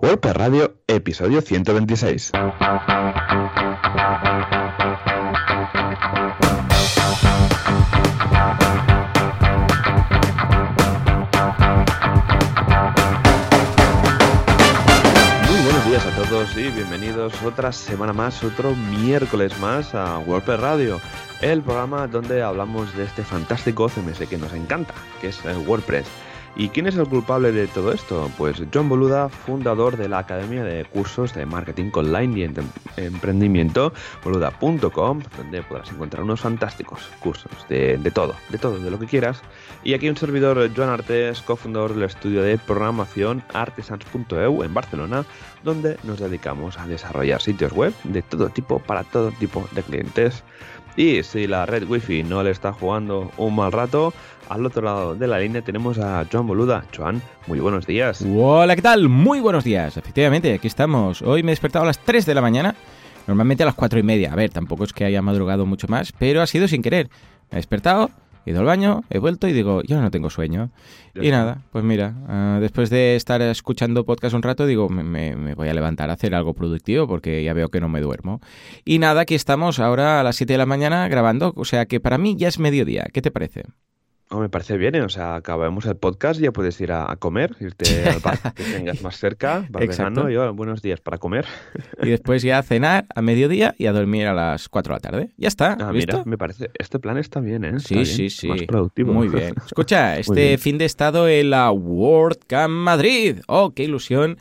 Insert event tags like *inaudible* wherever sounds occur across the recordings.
WordPress Radio, episodio 126. Muy buenos días a todos y bienvenidos otra semana más, otro miércoles más a WordPress Radio, el programa donde hablamos de este fantástico CMS que nos encanta, que es WordPress. ¿Y quién es el culpable de todo esto? Pues John Boluda, fundador de la Academia de Cursos de Marketing Online y Em- Emprendimiento, boluda.com, donde podrás encontrar unos fantásticos cursos de, de todo, de todo, de lo que quieras. Y aquí un servidor, Joan Artes, cofundador del estudio de programación artesans.eu en Barcelona, donde nos dedicamos a desarrollar sitios web de todo tipo para todo tipo de clientes. Y si la red wifi no le está jugando un mal rato, al otro lado de la línea tenemos a Joan Boluda. Joan, muy buenos días. Hola, ¿qué tal? Muy buenos días. Efectivamente, aquí estamos. Hoy me he despertado a las 3 de la mañana, normalmente a las 4 y media. A ver, tampoco es que haya madrugado mucho más, pero ha sido sin querer. Me he despertado, he ido al baño, he vuelto y digo, yo no tengo sueño. Ya Y nada, pues mira, ah, después de estar escuchando podcast un rato, digo, me, me- me voy a levantar a hacer algo productivo porque ya veo que no me duermo. Y nada, aquí estamos ahora a las 7 de la mañana grabando, o sea que para mí ya es mediodía. ¿Qué te parece? Oh, me parece bien, ¿eh? o sea, acabamos el podcast y ya puedes ir a, a comer, irte al bar *laughs* que tengas más cerca, bar Exacto. vegano, yo, buenos días para comer. Y después ya a cenar a mediodía y a dormir a las 4 de la tarde. Ya está, Ah, ¿listo? mira, me parece, este plan está bien, ¿eh? Está Sí, bien, sí, sí. Más productivo. Muy bien. *laughs* Escucha, este fin de estado en la WordCamp Madrid. ¡Oh, qué ilusión!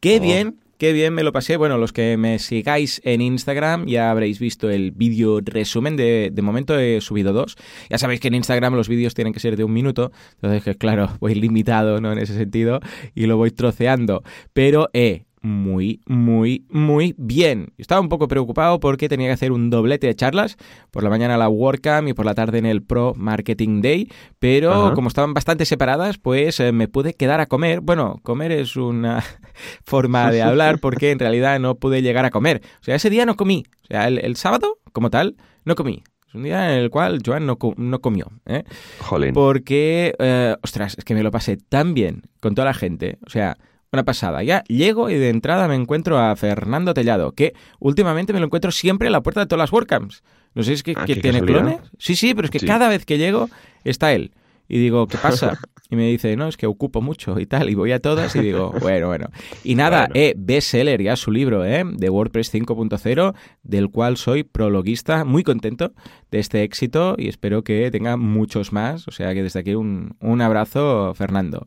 ¡Qué Oh. bien! Qué bien me lo pasé. Bueno, los que me sigáis en Instagram ya habréis visto el vídeo resumen. De, de momento he subido dos. Ya sabéis que en Instagram los vídeos tienen que ser de un minuto. Entonces, que claro, voy limitado ¿no? en ese sentido y lo voy troceando. Pero, eh, muy, muy, muy bien. Estaba un poco preocupado porque tenía que hacer un doblete de charlas. Por la mañana la WordCamp y por la tarde en el Pro Marketing Day. Pero Ajá. como estaban bastante separadas, pues eh, me pude quedar a comer. Bueno, comer es una *laughs* forma de hablar *laughs* porque en realidad no pude llegar a comer. O sea, ese día no comí. O sea, el, el sábado, como tal, no comí. Es un día en el cual Joan no, no comió. ¿eh? Jolín. Porque, eh, ostras, es que me lo pasé tan bien con toda la gente. O sea, una pasada. Ya llego y de entrada me encuentro a Fernando Tellado, que últimamente me lo encuentro siempre a la puerta de todas las WordCamps. No sé si es que, Ah, que tiene casualidad. clones. Sí, sí, pero es que Sí. cada vez que llego está él. Y digo, ¿qué pasa? Y me dice, no, es que ocupo mucho y tal. Y voy a todas y digo, *laughs* bueno, bueno. Y nada, Bueno. eh, bestseller ya su libro, ¿eh? De WordPress 5.0, del cual soy prologuista, muy contento de este éxito y espero que tenga muchos más. O sea que desde aquí un, un abrazo, Fernando.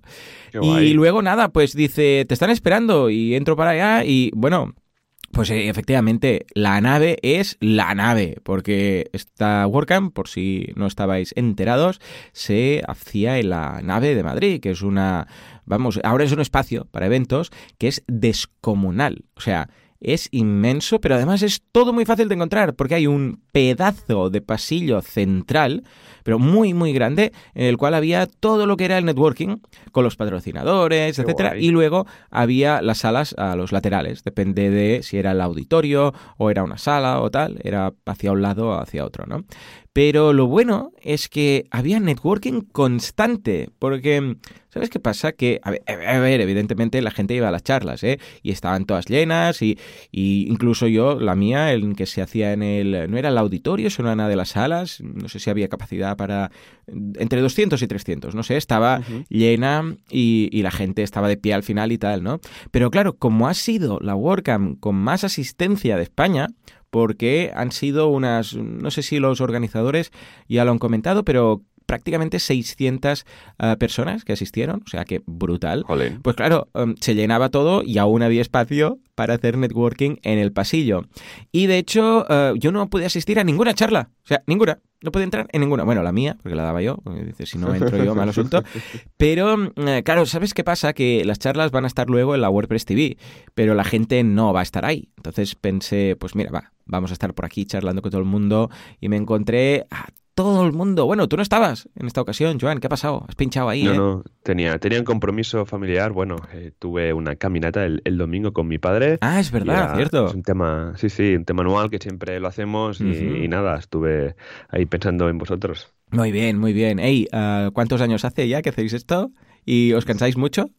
Y luego nada, pues dice, te están esperando y entro para allá y bueno, pues eh, efectivamente la nave es la nave, porque esta WordCamp, por si no estabais enterados, se hacía en la nave de Madrid, que es una, vamos, ahora es un espacio para eventos que es descomunal, o sea... Es inmenso, pero además es todo muy fácil de encontrar porque hay un pedazo de pasillo central, pero muy, muy grande, en el cual había todo lo que era el networking con los patrocinadores, Qué etcétera, guay. y luego había las salas a los laterales, depende de si era el auditorio o era una sala o tal, era hacia un lado o hacia otro, ¿no? Pero lo bueno es que había networking constante, porque ¿sabes qué pasa? Que, a ver, a ver, evidentemente la gente iba a las charlas, ¿eh? Y estaban todas llenas y, y incluso yo, la mía, el que se hacía en el, no era el auditorio, sino en una de las salas, no sé si había capacidad para entre 200 y 300, no sé, estaba llena y, y la gente estaba de pie al final y tal, ¿no? Pero claro, como ha sido la WordCamp con más asistencia de España, porque han sido unas, no sé si los organizadores ya lo han comentado, pero prácticamente 600 eh, personas que asistieron, o sea que brutal. Pues claro, em, se llenaba todo y aún había espacio para hacer networking en el pasillo. Y de hecho, eh, yo no pude asistir a ninguna charla. O sea, ninguna. No pude entrar en ninguna. Bueno, la mía, porque la daba yo. porque Dice, si no entro yo, mal asunto. *laughs* Pero, eh, claro, ¿sabes qué pasa? Que las charlas van a estar luego en la WordPress TV, pero la gente no va a estar ahí. Entonces pensé, pues mira, va, vamos a estar por aquí charlando con todo el mundo. Y me encontré a todo el mundo. Bueno, tú no estabas en esta ocasión, Joan. ¿Qué ha pasado? Has pinchado ahí, No, ¿eh? no, tenía, tenía un compromiso familiar. Bueno, eh, tuve una caminata el, el domingo con mi padre. Ah, es verdad, era- cierto. Es un tema, sí, sí, un tema anual que siempre lo hacemos y, nada, estuve ahí pensando en vosotros. Muy bien, muy bien. Ey, ah, ¿cuántos años hace ya que hacéis esto? ¿Y os cansáis mucho?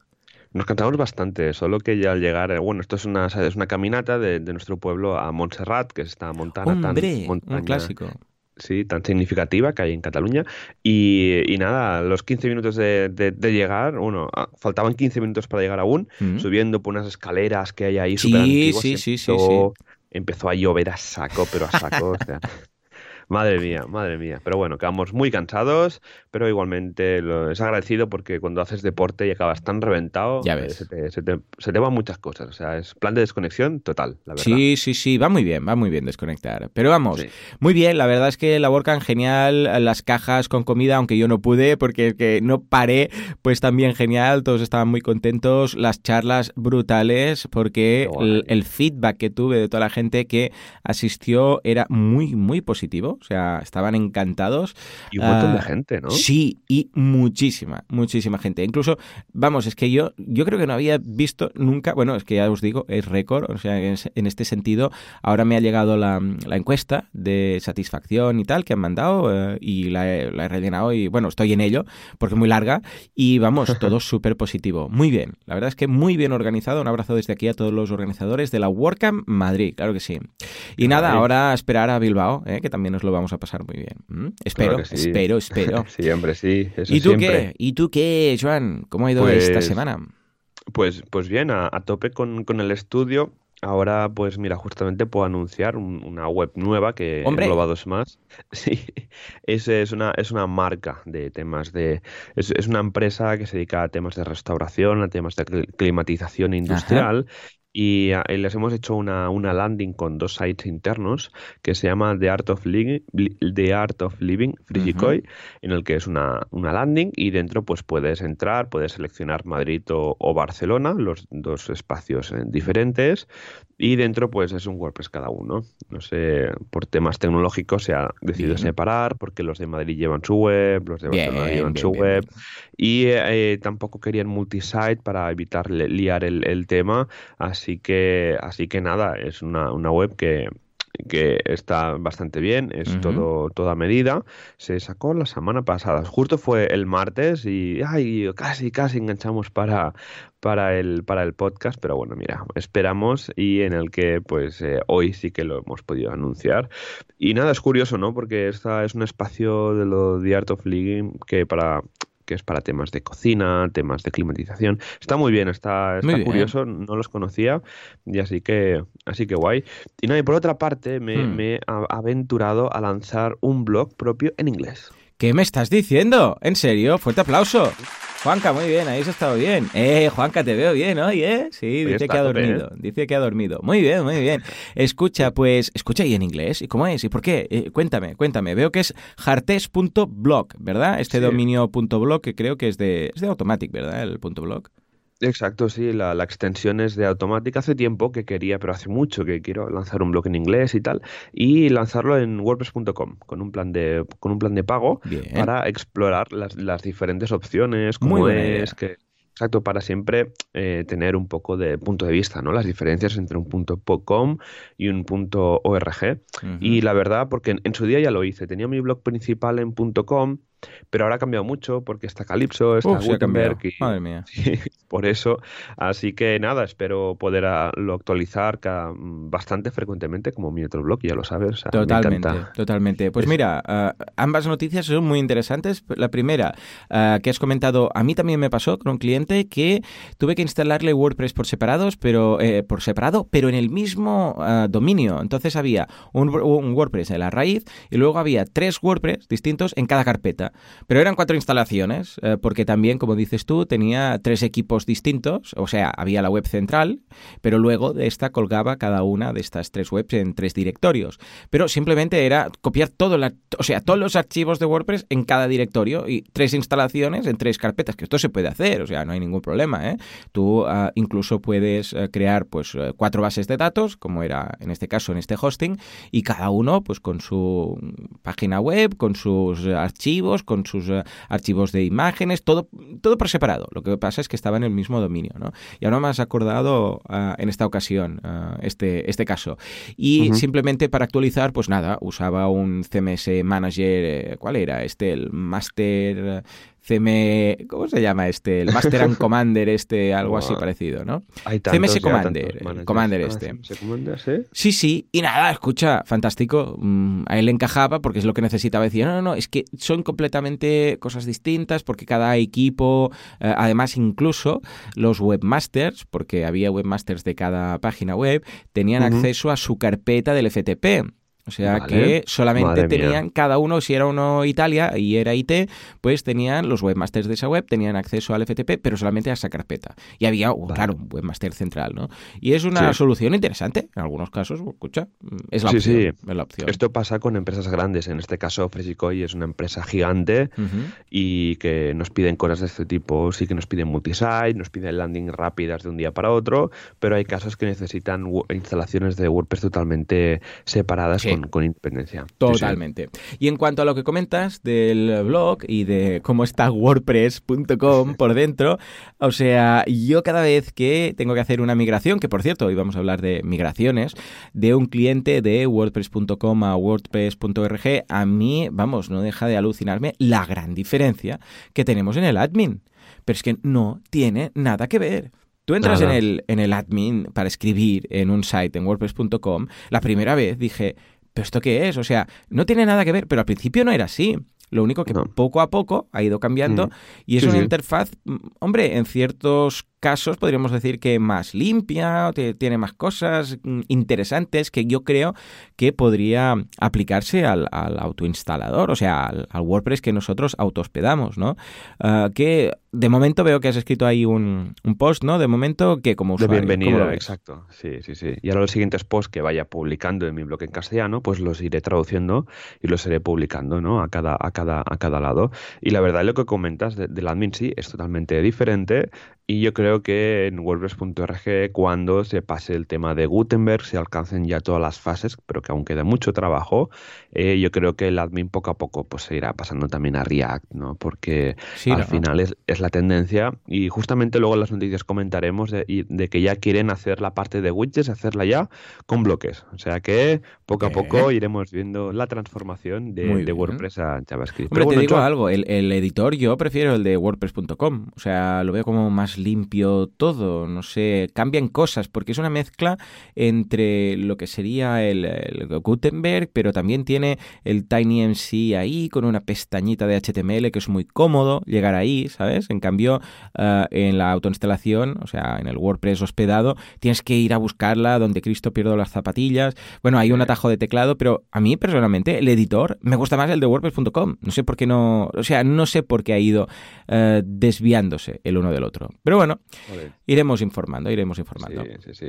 Nos cansamos bastante, solo que ya al llegar, eh, bueno, esto es una, es una caminata de, nuestro pueblo a Montserrat, que es esta montaña tan montaña, clásico. Sí, tan significativa que hay en Cataluña. Y, nada, los 15 minutos de, llegar, bueno, ah, faltaban 15 minutos para llegar aún, mm. subiendo por unas escaleras que hay ahí sí, sí, sí, sí, sí. Empezó a llover a saco, pero a saco. o sea, Madre mía, madre mía. Pero bueno, quedamos muy cansados, pero igualmente lo, es agradecido porque cuando haces deporte y acabas tan reventado, ya eh, Se, te, se, te, van muchas cosas. O sea, es plan de desconexión total, la verdad. Sí, sí, sí, va muy bien, va muy bien desconectar. Pero vamos, muy bien, la verdad es que la WordCamp genial, las cajas con comida, aunque yo no pude porque que no paré, pues también genial, todos estaban muy contentos, las charlas brutales porque el, el feedback que tuve de toda la gente que asistió era muy, muy positivo. O sea, estaban encantados. Y un montón de ah, gente, ¿no? Sí, y muchísima, muchísima gente. Incluso, vamos, es que yo, yo creo que no había visto nunca, bueno, es que ya os digo, es récord, o sea, en, este sentido, ahora me ha llegado la, encuesta de satisfacción y tal que han mandado eh, y la he, rellenado y bueno, estoy en ello porque es muy larga y vamos, *laughs* todo súper positivo. Muy bien, la verdad es que muy bien organizado. Un abrazo desde aquí a todos los organizadores de la WordCamp Madrid, claro que sí. Y nada, ahora esperar a Bilbao, eh, que también nos lo vamos a pasar muy bien. Espero, espero, *laughs* espero. sí, hombre, sí. ¿Y tú qué? ¿Y tú qué, Joan? ¿Cómo ha ido esta pues semana? Pues, pues bien, a, tope con, el estudio. Ahora, pues mira, justamente puedo anunciar una web nueva que ¡Hombre! engloba dos más. *laughs* Sí, es, es, una, es una marca de temas de... Es, es, una empresa que se dedica a temas de restauración, a temas de climatización industrial y, les hemos hecho una, una, landing con dos sites internos que se llama The Art of Living, The Art of Living Frigikoi, en el que es una, una, landing y dentro pues puedes entrar, puedes seleccionar Madrid o, o Barcelona, los dos espacios eh, diferentes y dentro, pues es un WordPress cada uno. No sé, por temas tecnológicos se ha decidido separar, porque los de Madrid llevan su web, los de Barcelona llevan su web. Y eh, tampoco querían multisite para evitar liar el, tema. Así que, así que nada, es una, una web que, que está bastante bien, es todo toda medida. Se sacó la semana pasada, justo fue el martes y ay, casi casi enganchamos para para el para el podcast, pero bueno, mira, esperamos y en el que pues eh, hoy sí que lo hemos podido anunciar. Y nada, es curioso, ¿no? Porque esta es un espacio de lo de Art of Living que para que es para temas de cocina, temas de climatización. Está muy bien, está, curioso, no los conocía y así que, así que guay. Y no, y por otra parte me, hmm. me he aventurado a lanzar un blog propio en inglés. ¿Qué me estás diciendo? ¿En serio? Fuerte aplauso. Juanca, muy bien, ahí has estado bien. Eh, Juanca, te veo bien hoy, ¿eh? Sí, dice que ha dormido. ¿eh? Dice que ha dormido. Muy bien, muy bien. *laughs* Escucha, pues, escucha ahí en inglés. ¿Y cómo es? ¿Y por qué? Eh, cuéntame, cuéntame. Veo que es jartes.blog, ¿verdad? Este dominio.blog que creo que es de, es de Automatic, ¿verdad? El punto .blog. Exacto, sí, la, extensión es de Automatic. Hace tiempo que quería, pero hace mucho que quiero lanzar un blog en inglés y tal, y lanzarlo en WordPress.com con un plan de con un plan de pago para explorar las, las diferentes opciones, cómo es, que Exacto, para siempre eh, tener un poco de punto de vista, ¿no? Las diferencias entre un punto .com y un punto .org. Y la verdad, porque en, su día ya lo hice, tenía mi blog principal en .com pero ahora ha cambiado mucho porque está Calypso, está Gutenberg y, Madre mía. *laughs* por eso. Así que nada, espero poder lo actualizar bastante frecuentemente como mi otro blog, ya lo sabes. totalmente, totalmente. Pues mira, ah, ambas noticias son muy interesantes. La primera, ah, que has comentado, a mí también me pasó con un cliente que tuve que instalarle WordPress por separados, pero eh, por separado, pero en el mismo ah, dominio. Entonces había un, un WordPress en la raíz y luego había tres WordPress distintos en cada carpeta. Pero eran cuatro instalaciones, eh, porque también, como dices tú, tenía tres equipos distintos, o sea, había la web central, pero luego de esta colgaba cada una de estas tres webs en tres directorios. Pero simplemente era copiar todo la, o sea, todos los archivos de WordPress en cada directorio y tres instalaciones en tres carpetas, que esto se puede hacer, o sea, no hay ningún problema. ¿eh? Tú ah, incluso puedes eh, crear pues cuatro bases de datos, como era en este caso en este hosting, y cada uno pues con su página web, con sus archivos, con sus eh, archivos de imágenes, todo, todo por separado. Lo que pasa es que estaba en el mismo dominio, ¿no? Y ahora me has acordado ah, en esta ocasión ah, este, este caso. Y simplemente para actualizar, pues nada, usaba un CMS Manager, eh, ¿cuál era? Este, el Master CM, ¿cómo se llama este? El Master and *laughs* Commander este, algo así parecido, ¿no? CMS Commander, Commander ah, este. ¿sí? sí, y nada, escucha, fantástico. Mm, a él le encajaba porque es lo que necesitaba. Decía, no, no, no, es que son completamente cosas distintas porque cada equipo, eh, además incluso los webmasters, porque había webmasters de cada página web, tenían acceso a su carpeta del FTP. O sea que solamente tenían cada uno, si era uno Italia y era IT, pues tenían los webmasters de esa web, tenían acceso al FTP, pero solamente a esa carpeta. Y había, oh, claro, un webmaster central, ¿no? Y es una solución interesante, en algunos casos, escucha, es la, opción, es la opción. Esto pasa con empresas grandes, en este caso Fresicoy es una empresa gigante y que nos piden cosas de este tipo, sí que nos piden multisite, nos piden landing rápidas de un día para otro, pero hay casos que necesitan instalaciones de WordPress totalmente separadas con, independencia. Totalmente. Y en cuanto a lo que comentas del blog y de cómo está WordPress.com *laughs* por dentro, o sea, yo cada vez que tengo que hacer una migración, que por cierto, hoy vamos a hablar de migraciones, de un cliente de WordPress.com a WordPress.org, a mí, vamos, no deja de alucinarme la gran diferencia que tenemos en el admin. Pero es que no tiene nada que ver. Tú entras en el, en el admin para escribir en un site en WordPress.com. La primera vez dije, ¿pero esto qué es? O sea, no tiene nada que ver, pero al principio no era así. Lo único que poco a poco ha ido cambiando mm. y es una interfaz, mm, hombre, en ciertos casos podríamos decir que más limpia, tiene más cosas mm, interesantes que yo creo que podría aplicarse al, autoinstalador, o sea, al, WordPress que nosotros autohospedamos, ¿no? Ah, que de momento veo que has escrito ahí un, post, ¿no? De momento que como usuario. De bienvenida, exacto. Sí, sí, sí. Y ahora los siguientes posts que vaya publicando en mi blog en castellano, pues los iré traduciendo y los iré publicando, ¿no? A cada, a cada, a cada lado. Y la verdad, lo que comentas del admin sí es totalmente diferente. Y yo creo que en WordPress.org, cuando se pase el tema de Gutenberg, se alcancen ya todas las fases, pero que aún queda mucho trabajo, eh, yo creo que el admin poco a poco pues, se irá pasando también a React, ¿no? Porque al final es, es, la tendencia. Y justamente luego en las noticias comentaremos de, de, que ya quieren hacer la parte de widgets, hacerla ya con bloques. O sea que poco a poco iremos viendo la transformación de, WordPress a JavaScript. Pero te digo algo, el, el editor yo prefiero el de WordPress.com. O sea, lo veo como más limpio todo, no sé, cambian cosas, porque es una mezcla entre lo que sería el, Gutenberg, pero también tiene el TinyMC ahí con una pestañita de HTML que es muy cómodo llegar ahí, ¿sabes? En cambio, eh, en la autoinstalación, o sea, en el WordPress hospedado, tienes que ir a buscarla donde Cristo pierdo las zapatillas. Bueno, hay un atajo de teclado, pero a mí personalmente el editor me gusta más el de WordPress.com. No sé por qué no, o sea, no sé por qué ha ido eh, desviándose el uno del otro. Pero bueno, iremos informando, iremos informando.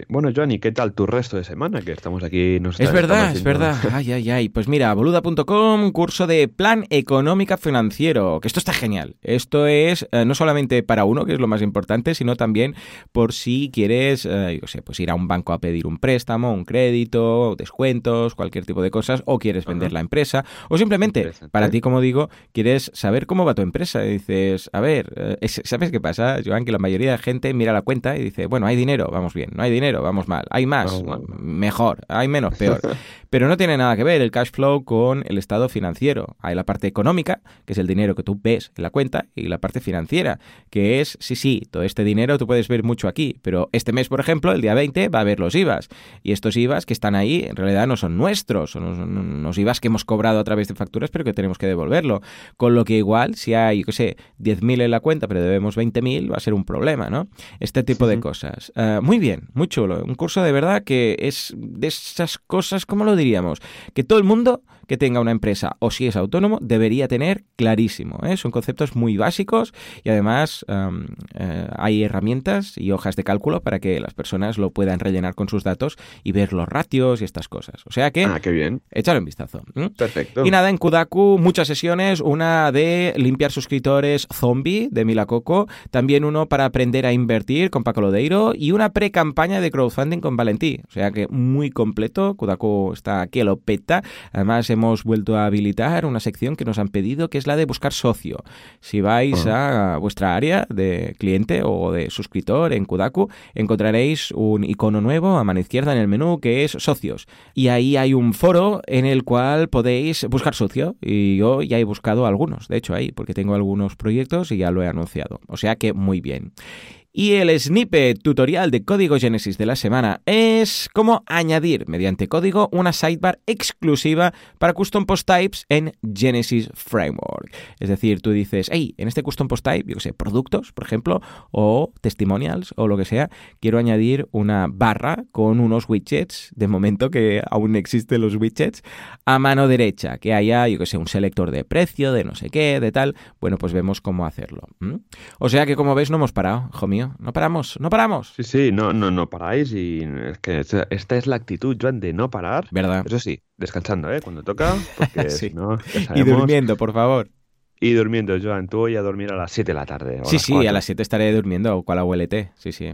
Bueno, Johnny, ¿qué tal tu resto de semana? Que estamos aquí. Nos es verdad, es verdad. *laughs* Ay, ay, ay. Pues mira, boluda.com, curso de plan económica financiero. Que esto está genial. Esto es eh, no solamente para uno, que es lo más importante, sino también por si quieres, eh, yo sé, pues ir a un banco a pedir un préstamo, un crédito, descuentos, cualquier tipo de cosas, o quieres vender la empresa, o simplemente, para ti, como digo, quieres saber cómo va tu empresa. Y dices, a ver, eh, ¿sabes qué pasa, Joan? Que la mayoría de gente mira la cuenta y dice, bueno, hay dinero, vamos bien, no hay dinero, vamos mal, hay más, mejor, hay menos, peor. *laughs* Pero no tiene nada que ver el cash flow con el estado financiero. Hay la parte económica, que es el dinero que tú ves en la cuenta, y la parte financiera, que es, sí, sí, todo este dinero tú puedes ver mucho aquí, pero este mes, por ejemplo, el día 20, va a haber los IVAs. Y estos IVAs que están ahí, en realidad no son nuestros, son unos IVAs que hemos cobrado a través de facturas, pero que tenemos que devolverlo. Con lo que igual, si hay, yo qué sé, 10.000 en la cuenta, pero debemos 20.000, va a ser un problema, ¿no? Este tipo de cosas. Ah, muy bien, muy chulo. Un curso de verdad que es de esas cosas, ¿cómo lo diríamos? Que todo el mundo que tenga una empresa o si es autónomo debería tener clarísimo. ¿eh? Son conceptos muy básicos y además eh, hay herramientas y hojas de cálculo para que las personas lo puedan rellenar con sus datos y ver los ratios y estas cosas. O sea que, ah, qué bien. échale un vistazo. Perfecto. Y nada, en Kudaku muchas sesiones, una de limpiar suscriptores zombie de Mila Coco, también uno para para aprender a invertir con Paco Lodeiro y una pre-campaña de crowdfunding con Valentí. O sea que muy completo. Kudaku está aquí a lo peta. Además, hemos vuelto a habilitar una sección que nos han pedido, que es la de buscar socio. Si vais a vuestra área de cliente o de suscriptor en Kudaku, encontraréis un icono nuevo a mano izquierda en el menú que es socios. Y ahí hay un foro en el cual podéis buscar socio. Y yo ya he buscado algunos, de hecho, ahí, porque tengo algunos proyectos y ya lo he anunciado. O sea que muy bien. Y el snippet tutorial de código Genesis de la semana es cómo añadir mediante código una sidebar exclusiva para custom post types en Genesis Framework. Es decir, tú dices, hey, en este custom post type, yo que sé, productos, por ejemplo, o testimonials o lo que sea, quiero añadir una barra con unos widgets, de momento que aún existen los widgets, a mano derecha, que haya, yo que sé, un selector de precio, de no sé qué, de tal. Bueno, pues vemos cómo hacerlo. O sea que como ves, no hemos parado, hijo mío. No paramos, no paramos. Sí, sí, no, no, no paráis y es que esta es la actitud, Joan, de no parar. ¿Verdad? Eso sí, descansando, ¿eh? Cuando toca, porque *laughs* sí. no, Y durmiendo, por favor. Y durmiendo, Joan, tú voy a dormir a las 7 de la tarde. Sí, sí, 4. a las 7 estaré durmiendo, cual abuelete, sí, sí.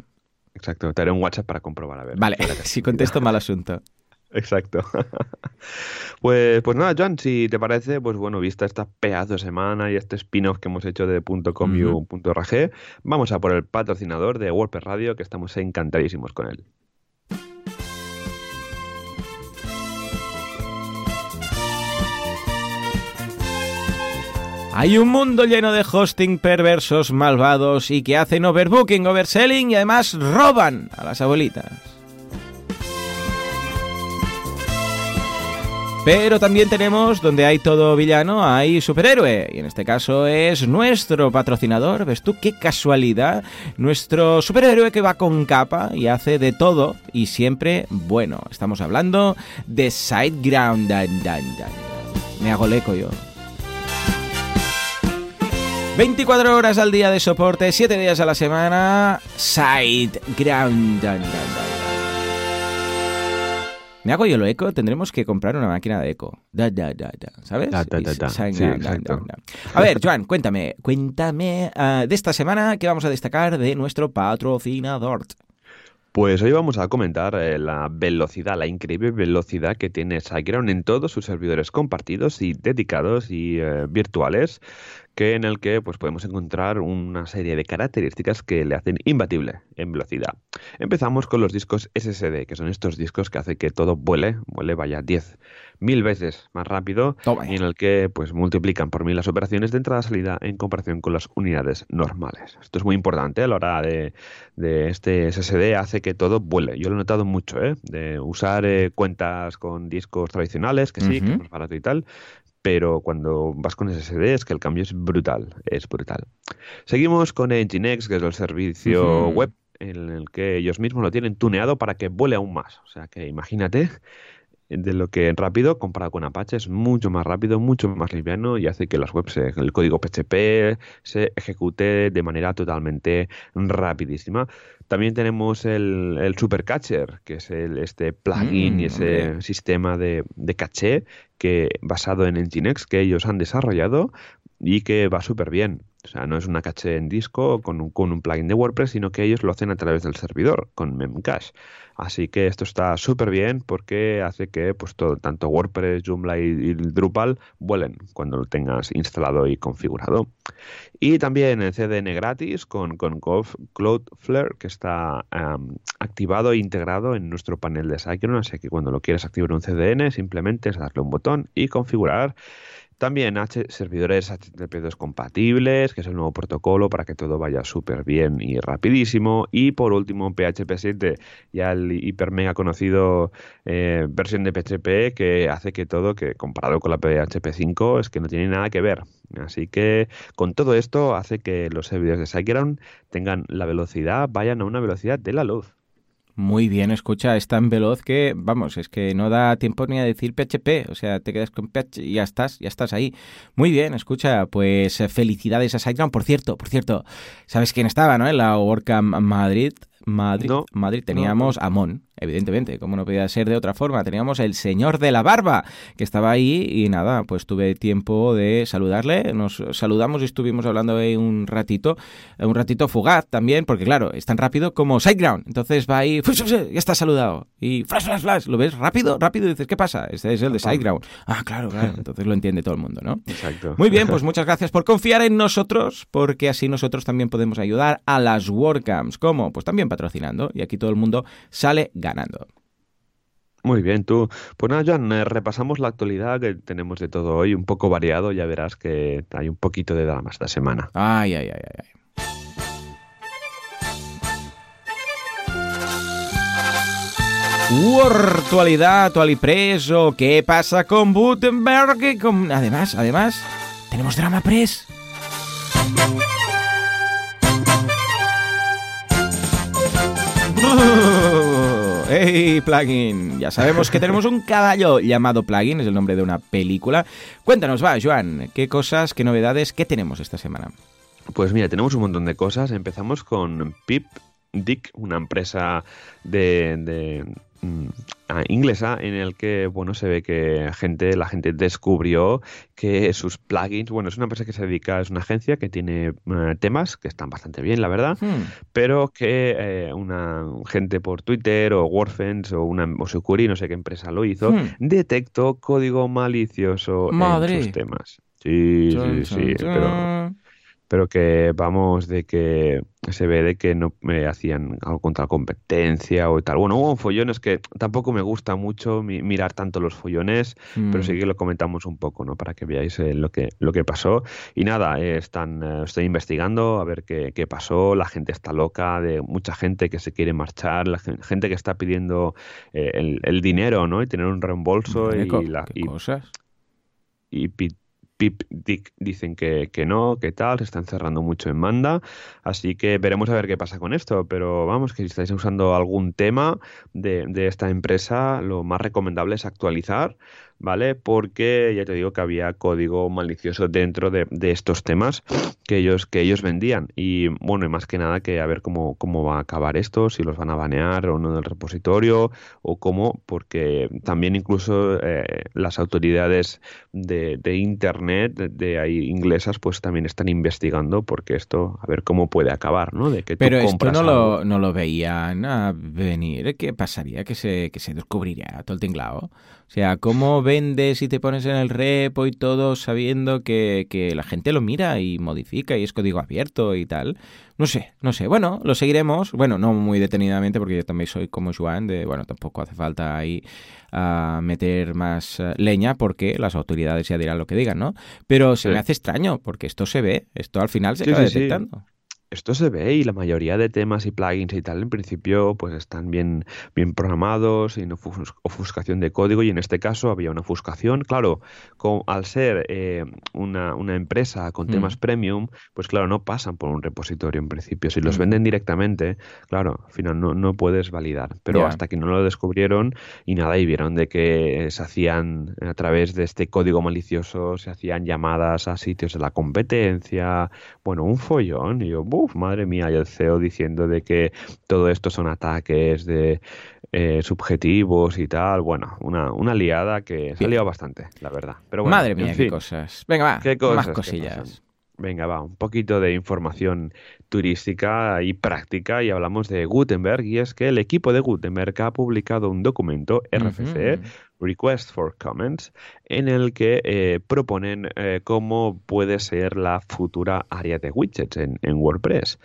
Exacto, te haré un WhatsApp para comprobar, a ver. Vale, *laughs* si contesto mal asunto. Exacto. *laughs* pues, pues nada, Joan, si te parece, pues bueno, vista esta pedazo de semana y este spin-off que hemos hecho de .com y uh -huh. .rg, vamos a por el patrocinador de WordPress Radio, que estamos encantadísimos con él. Hay un mundo lleno de hosting perversos, malvados y que hacen overbooking, overselling y además roban a las abuelitas. Pero también tenemos, donde hay todo villano, hay superhéroe. Y en este caso es nuestro patrocinador. ¿Ves tú qué casualidad? Nuestro superhéroe que va con capa y hace de todo y siempre bueno. Estamos hablando de SiteGround. Me hago el eco yo. 24 horas al día de soporte, 7 días a la semana. SiteGround. Me hago yo lo eco, tendremos que comprar una máquina de eco. Da, da, da, da, ¿Sabes? Da, da, da, sí, a ver, Joan, cuéntame, cuéntame uh, de esta semana que vamos a destacar de nuestro patrocinador. Pues hoy vamos a comentar eh, la velocidad, la increíble velocidad que tiene SiteGround en todos sus servidores compartidos y dedicados y eh, virtuales, que en el que pues, podemos encontrar una serie de características que le hacen imbatible en velocidad. Empezamos con los discos SSD, que son estos discos que hacen que todo vuele, vuele vaya 10 mil veces más rápido y en el que pues multiplican por mil las operaciones de entrada-salida en comparación con las unidades normales. Esto es muy importante a la hora de, de este SSD, hace que todo vuele. Yo lo he notado mucho, ¿eh? de usar eh, cuentas con discos tradicionales, que sí, uh -huh. que es más barato y tal, pero cuando vas con SSD es que el cambio es brutal, es brutal. Seguimos con Nginx, que es el servicio uh -huh. web en el que ellos mismos lo tienen tuneado para que vuele aún más. O sea que imagínate de lo que rápido comparado con Apache es mucho más rápido, mucho más liviano y hace que las webs, el código PHP se ejecute de manera totalmente rapidísima. También tenemos el, el Supercatcher, que es el, este plugin mm, y ese okay. sistema de, de caché que basado en Nginx que ellos han desarrollado y que va súper bien. O sea, no es una caché en disco con un, con un plugin de WordPress, sino que ellos lo hacen a través del servidor, con Memcache. Así que esto está súper bien porque hace que pues todo, tanto WordPress, Joomla y, Drupal vuelen cuando lo tengas instalado y configurado. Y también el CDN gratis con, con Cloudflare que está activado e integrado en nuestro panel de SiteGround. Así que cuando lo quieres activar un CDN simplemente es darle un botón y configurar. También H servidores HTTP2 compatibles, que es el nuevo protocolo para que todo vaya súper bien y rapidísimo. Y por último, PHP 7, ya el hiper mega conocido eh, versión de PHP que hace que todo, que comparado con la PHP 5, es que no tiene nada que ver. Así que con todo esto hace que los servidores de SiteGround tengan la velocidad, vayan a una velocidad de la luz. Muy bien, escucha, es tan veloz que, vamos, es que no da tiempo ni a decir PHP, o sea, te quedas con PHP y ya estás, ya estás ahí. Muy bien, escucha, pues felicidades a SiteGround. Por cierto, por cierto, ¿sabes quién estaba, no? En la WordCamp Madrid, Madrid, Madrid teníamos a Mon, evidentemente, como no podía ser de otra forma. Teníamos el señor de la barba, que estaba ahí y nada, pues tuve tiempo de saludarle. Nos saludamos y estuvimos hablando ahí un ratito, un ratito fugaz también, porque claro, es tan rápido como Sideground. Entonces va ahí, ya está saludado. Y flash, flash, flash, ¿lo ves rápido? Rápido y dices, ¿qué pasa? Este es el de Sideground. Ah, claro, claro. Entonces lo entiende todo el mundo, ¿no? Exacto. Muy bien, pues *laughs* muchas gracias por confiar en nosotros, porque así nosotros también podemos ayudar a las WordCamps. ¿Cómo? Pues también patrocinando. Y aquí todo el mundo sale ganando. Muy bien, tú. Pues nada, Joan, eh, repasamos la actualidad que tenemos de todo hoy, un poco variado, ya verás que hay un poquito de drama esta semana. Ay, ay, ay, ay. Actualidad, actualipreso, ¿qué pasa con Gutenberg? Además, además, tenemos drama press. *laughs* ¡Hey, plugin! Ya sabemos que tenemos un caballo llamado plugin, es el nombre de una película. Cuéntanos, va, Joan, ¿qué cosas, qué novedades, qué tenemos esta semana? Pues mira, tenemos un montón de cosas. Empezamos con Pip Dick, una empresa de, inglesa en el que bueno se ve que gente la gente descubrió que sus plugins bueno es una empresa que se dedica es una agencia que tiene eh, temas que están bastante bien la verdad hmm. pero que eh, una gente por Twitter o WordFence o una o Sucuri no sé qué empresa lo hizo hmm. detectó código malicioso en sus temas sí sí sí pero pero que vamos de que se ve de que no me hacían algo contra la competencia o tal. Bueno, hubo follones que tampoco me gusta mucho mirar tanto los follones, pero sí mm. que lo comentamos un poco, ¿no? Para que veáis eh, lo que lo que pasó. Y nada, eh, están, eh, estoy investigando a ver qué, qué, pasó. La gente está loca, de mucha gente que se quiere marchar, la gente que está pidiendo el, dinero, ¿no? Y tener un reembolso y, la, y, cosas? y Pip Dick dicen que, que, no, que tal, se están cerrando mucho en Manda, así que veremos a ver qué pasa con esto, pero vamos, que si estáis usando algún tema de, de esta empresa, lo más recomendable es actualizar ¿vale? Porque ya te digo que había código malicioso dentro de, estos temas que ellos, que ellos vendían. Y bueno, y más que nada que a ver cómo, cómo va a acabar esto, si los van a banear o no del repositorio, o cómo, porque también incluso eh, las autoridades de, de Internet, de, ahí inglesas, pues también están investigando porque esto, a ver cómo puede acabar, ¿no? De que Pero esto no lo, no lo veían a venir, ¿qué pasaría? Que se, que se descubriría todo el tinglado. O sea, ¿cómo vendes y te pones en el repo y todo sabiendo que, que, la gente lo mira y modifica y es código abierto y tal? No sé, no sé. Bueno, lo seguiremos. Bueno, no muy detenidamente porque yo también soy como Joan de, bueno, tampoco hace falta ahí uh, meter más uh, leña porque las autoridades ya dirán lo que digan, ¿no? Pero se me hace extraño porque esto se ve, esto al final se sí, acaba sí, detectando. Esto se ve y la mayoría de temas y plugins y tal en principio pues están bien, bien programados sin ofuscación de código y en este caso había una ofuscación. Claro, con, al ser eh, una, una, empresa con mm. temas premium, pues claro, no pasan por un repositorio en principio. Si los mm. venden directamente, claro, al final no, no puedes validar. Pero hasta que no lo descubrieron y nada, y vieron de que se hacían a través de este código malicioso, se hacían llamadas a sitios de la competencia, bueno, un follón. Y yo, Uf, madre mía, y el CEO diciendo de que todo esto son ataques de eh, subjetivos y tal. Bueno, una, una liada que se ha liado bastante, la verdad. Pero bueno, madre mía, qué cosas. Venga, va, ¿Qué cosas, más cosillas. Venga, va, un poquito de información turística y práctica y hablamos de Gutenberg y es que el equipo de Gutenberg ha publicado un documento RFC, Request for Comments, en el que eh, proponen eh, cómo puede ser la futura área de widgets en, WordPress.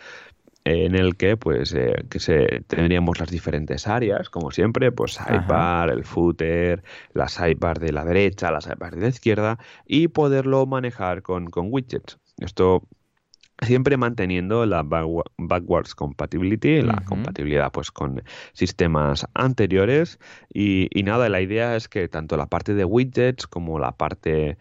En el que pues eh, que se tendríamos las diferentes áreas como siempre pues sidebar el footer la sidebar de la derecha la sidebar de la izquierda y poderlo manejar con, con widgets. Esto siempre manteniendo la backwards compatibility, la compatibilidad pues con sistemas anteriores. Y, nada, la idea es que tanto la parte de widgets como la parte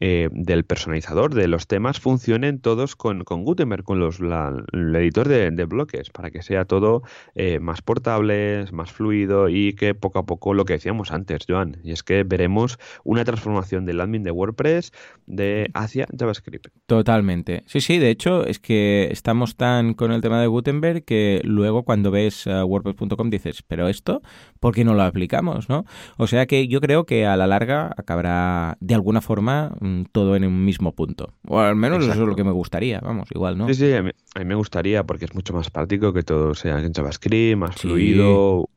eh, del personalizador de los temas funcionen todos con, con Gutenberg, con los, el editor de, bloques, para que sea todo eh, más portable, más fluido y que poco a poco lo que decíamos antes, Joan, y es que veremos una transformación del admin de WordPress de hacia JavaScript. Totalmente. Sí, sí, de hecho es que estamos tan con el tema de Gutenberg que luego cuando ves uh, WordPress.com dices, pero esto, ¿por qué no lo aplicamos? ¿no? O sea que yo creo que a la larga acabará de alguna forma mm, todo en un mismo punto. O al menos eso es lo que me gustaría, vamos, igual, ¿no? Sí, sí, a mí, me gustaría porque es mucho más práctico que todo sea en JavaScript, más fluido,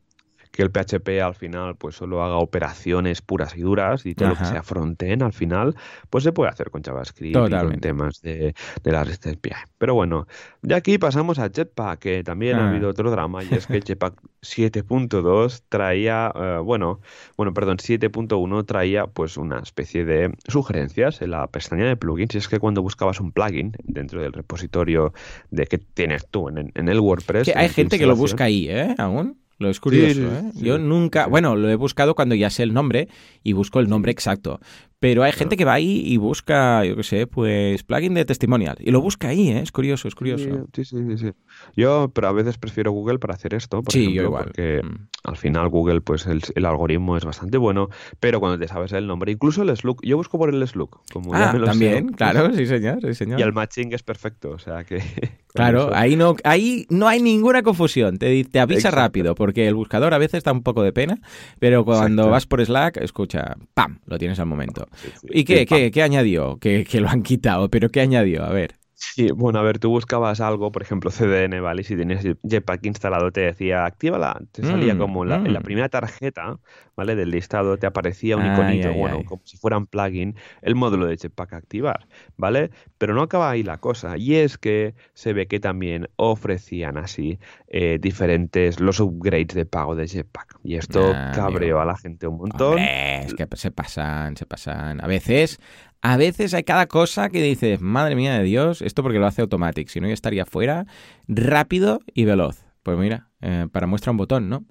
que el PHP al final pues solo haga operaciones puras y duras y todo lo que sea frontend al final pues se puede hacer con JavaScript y con temas de, de la REST API. Pero bueno, de aquí pasamos a Jetpack, que también ha ah. habido otro drama y es que Jetpack *laughs* 7.2 traía, eh, bueno, bueno, perdón, 7.1 traía pues una especie de sugerencias en la pestaña de plugins y es que cuando buscabas un plugin dentro del repositorio de que tienes tú en, en el WordPress... Que hay gente que lo busca ahí, ¿eh? Aún. Lo es curioso, ¿eh? Yo nunca, bueno, lo he buscado cuando ya sé el nombre y busco el nombre exacto. Pero hay gente que va ahí y busca, yo qué sé, pues plugin de testimonial. Y lo busca ahí, ¿eh? Es curioso, es curioso. Sí, sí, sí. Yo, pero a veces prefiero Google para hacer esto. Por sí, yo igual. Porque mm. al final Google, pues el, algoritmo es bastante bueno. Pero cuando te sabes el nombre, incluso el Slug, yo busco por el Slug. Como ah, también, claro, sí señor, sí señor. Y el matching es perfecto, o sea que... *laughs* Claro, ahí no, ahí no hay ninguna confusión. Te, te avisa rápido, porque el buscador a veces da un poco de pena, pero cuando vas por Slack, escucha, ¡pam! Lo tienes al momento. ¿Y qué, qué, qué añadió? Que, que lo han quitado, pero ¿qué añadió? A ver. Sí, bueno, a ver, tú buscabas algo, por ejemplo, CDN, ¿vale? Y si tenías Jetpack instalado, te decía, actívala. Te salía mm, como la, en la mm. primera tarjeta, ¿vale? Del listado te aparecía un iconito, bueno, como si fuera un plugin, el módulo de Jetpack activar, ¿vale? Pero no acaba ahí la cosa. Y es que se ve que también ofrecían así eh, diferentes, los upgrades de pago de Jetpack. Y esto ah, cabreó a la gente un montón. es que se pasan, se pasan. A veces a veces hay cada cosa que dices, madre mía de Dios, esto porque lo hace Automatic, si no ya estaría fuera, rápido y veloz. Pues mira, eh, para muestra un botón, ¿no?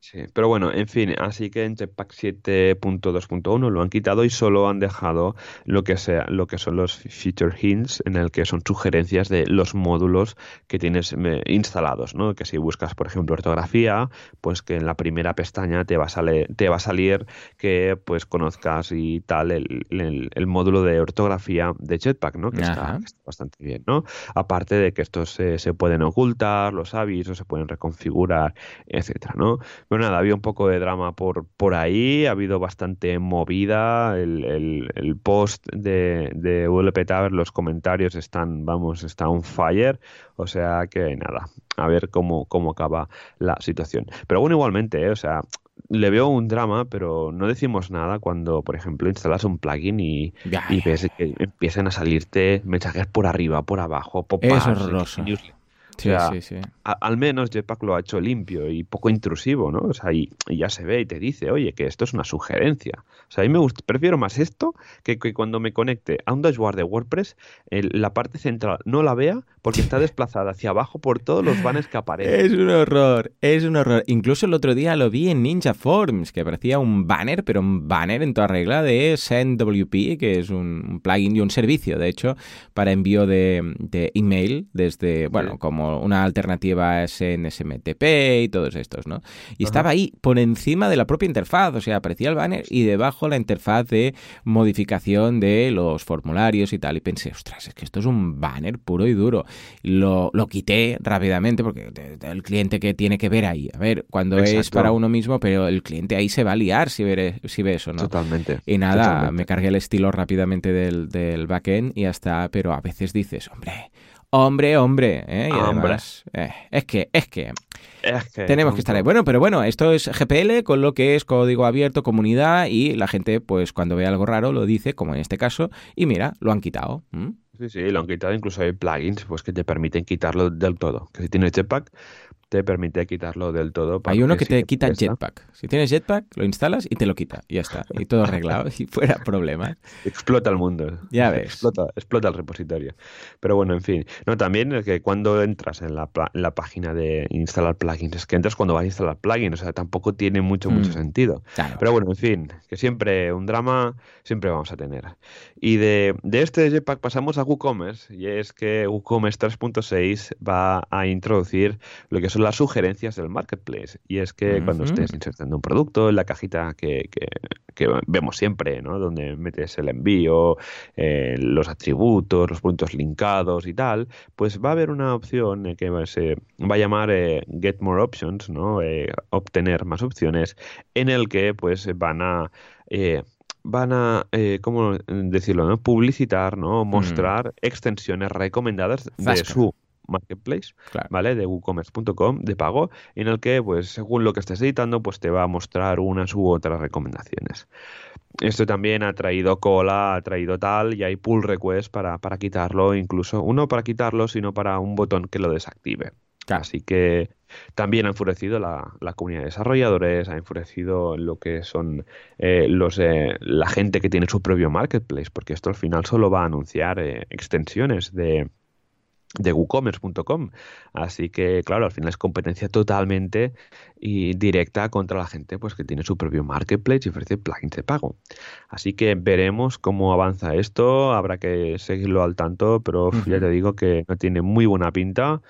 Sí, pero bueno, en fin, así que en Jetpack 7.2.1 lo han quitado y solo han dejado lo que sea, lo que son los feature hints, en el que son sugerencias de los módulos que tienes eh, instalados, ¿no? Que si buscas, por ejemplo, ortografía, pues que en la primera pestaña te va a salir, te va a salir que pues conozcas y tal el, módulo de ortografía de Jetpack, ¿no? Que está, bastante bien, ¿no? Aparte de que estos se, se pueden ocultar, los avisos se pueden reconfigurar, etcétera, ¿no? Bueno, nada, había un poco de drama por, por ahí, ha habido bastante movida, el, el, post de, de WP los comentarios están, vamos, está on fire, o sea que nada, a ver cómo, cómo acaba la situación. Pero bueno, igualmente, ¿eh? o sea, le veo un drama, pero no decimos nada cuando, por ejemplo, instalas un plugin y, y ves que empiezan a salirte mensajes por arriba, por abajo, pop Es horroroso. Sí, sí, sí. al menos Jetpack lo ha hecho limpio y poco intrusivo, ¿no? O sea, y, ya se ve y te dice, oye, que esto es una sugerencia. O sea, a mí me gusta, prefiero más esto que, que cuando me conecte a un dashboard de WordPress, la parte central no la vea porque está *laughs* desplazada hacia abajo por todos los banners que aparecen. Es un horror, es un horror. Incluso el otro día lo vi en Ninja Forms, que parecía un banner, pero un banner en toda regla de SendWP, que es un plugin y un servicio, de hecho, para envío de, de email desde, bueno, como una alternativa es en SMTP y todos estos, ¿no? Y estaba ahí por encima de la propia interfaz, o sea, aparecía el banner y debajo la interfaz de modificación de los formularios y tal. Y pensé, ostras, es que esto es un banner puro y duro. Lo, lo quité rápidamente porque el cliente que tiene que ver ahí, a ver, cuando es para uno mismo, pero el cliente ahí se va a liar si ve, si ve eso, ¿no? Totalmente. Y nada, me cargué el estilo rápidamente del, del backend y hasta, pero a veces dices, hombre, Hombre, hombre, ¿eh? eh, es que, es que, tenemos que estar ahí. Bueno, pero bueno, esto es GPL con lo que es código abierto, comunidad y la gente, pues cuando ve algo raro lo dice, como en este caso, y mira, lo han quitado. Sí, sí, lo han quitado. Incluso hay plugins pues que te permiten quitarlo del todo. Que si tienes Jetpack, te permite quitarlo del todo. Hay uno que te quita Jetpack. Si tienes Jetpack, lo instalas y te lo quita. Y ya está. Y todo arreglado y *laughs* fuera problema. Explota el mundo. Ya ves. Explota, explota el repositorio. Pero bueno, en fin. No, también es que cuando entras en la, la, página de instalar plugins, es que entras cuando vas a instalar plugins. O sea, tampoco tiene mucho, mucho mm. sentido. Pero bueno, en fin, que siempre un drama, siempre vamos a tener. Y de, de este Jetpack pasamos a WooCommerce. Y es que WooCommerce 3.6 va a introducir lo que son las sugerencias del marketplace. Y es que cuando estés insertando un producto en la cajita que, que, vemos siempre, ¿no? Donde metes el envío, eh, los atributos, los puntos linkados y tal, pues va a haber una opción que se va a llamar eh, Get More Options, ¿no? Eh, obtener más opciones, en el que pues van a van a, ¿cómo decirlo? ¿no? Publicitar, ¿no? Mostrar extensiones recomendadas de su marketplace, ¿vale? De woocommerce.com de pago, en el que, pues, según lo que estés editando, pues te va a mostrar unas u otras recomendaciones. Esto también ha traído cola, ha traído tal, y hay pull request para, para quitarlo, incluso, uno para quitarlo, sino para un botón que lo desactive. Así que también ha enfurecido la, la, comunidad de desarrolladores, ha enfurecido lo que son eh, los eh, la gente que tiene su propio marketplace, porque esto al final solo va a anunciar eh, extensiones de, de WooCommerce.com. Así que, claro, al final es competencia totalmente y directa contra la gente pues que tiene su propio marketplace y ofrece plugins de pago. Así que veremos cómo avanza esto, habrá que seguirlo al tanto, pero ya te digo que no tiene muy buena pinta.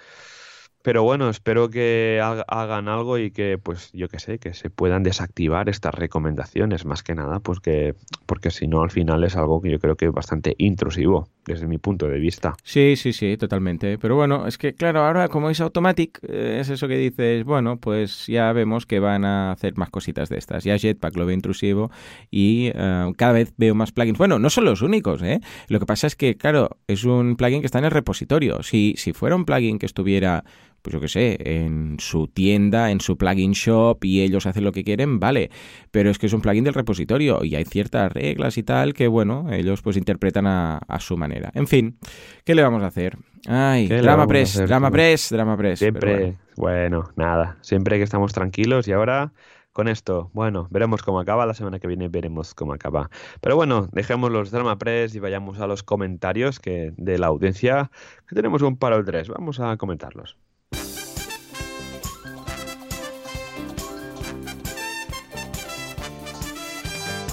Pero bueno, espero que hagan algo y que, pues, yo qué sé, que se puedan desactivar estas recomendaciones, más que nada, que, porque si no, al final es algo que yo creo que es bastante intrusivo, desde mi punto de vista. Sí, sí, sí, totalmente. Pero bueno, es que, claro, ahora como es Automatic, eh, es eso que dices, bueno, pues ya vemos que van a hacer más cositas de estas. Ya Jetpack lo ve intrusivo y eh, cada vez veo más plugins. Bueno, no son los únicos, ¿eh? Lo que pasa es que, claro, es un plugin que está en el repositorio. Si, si fuera un plugin que estuviera pues yo qué sé, en su tienda, en su plugin shop y ellos hacen lo que quieren, vale. Pero es que es un plugin del repositorio y hay ciertas reglas y tal que, bueno, ellos pues interpretan a, su manera. En fin, ¿qué le vamos a hacer? Ay, drama press, drama press, drama press. Siempre, bueno. nada, siempre que estamos tranquilos y ahora con esto, bueno, veremos cómo acaba. La semana que viene veremos cómo acaba. Pero bueno, dejemos los Drama Press y vayamos a los comentarios que de la audiencia, que tenemos un par o tres. Vamos a comentarlos.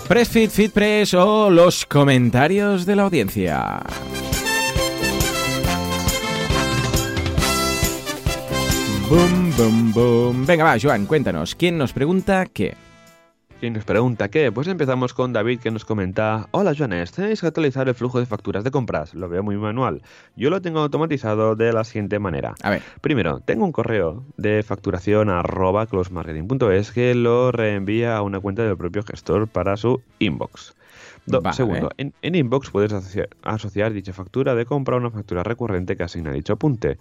Press Fit, o los comentarios de la audiencia. Boom, boom, boom. Venga, va, Joan, cuéntanos, ¿quién nos pregunta qué? ¿Quién nos pregunta qué? Pues empezamos con David que nos comenta Hola Joanes, tenéis que actualizar el flujo de facturas de compras. Lo veo muy manual. Yo lo tengo automatizado de la siguiente manera. A ver. Primero, tengo un correo de facturación arroba closemarketing.es que lo reenvía a una cuenta del propio gestor para su inbox. Segundo, en, Inbox puedes asociar, dicha factura de compra a una factura recurrente que asigna dicho apunte.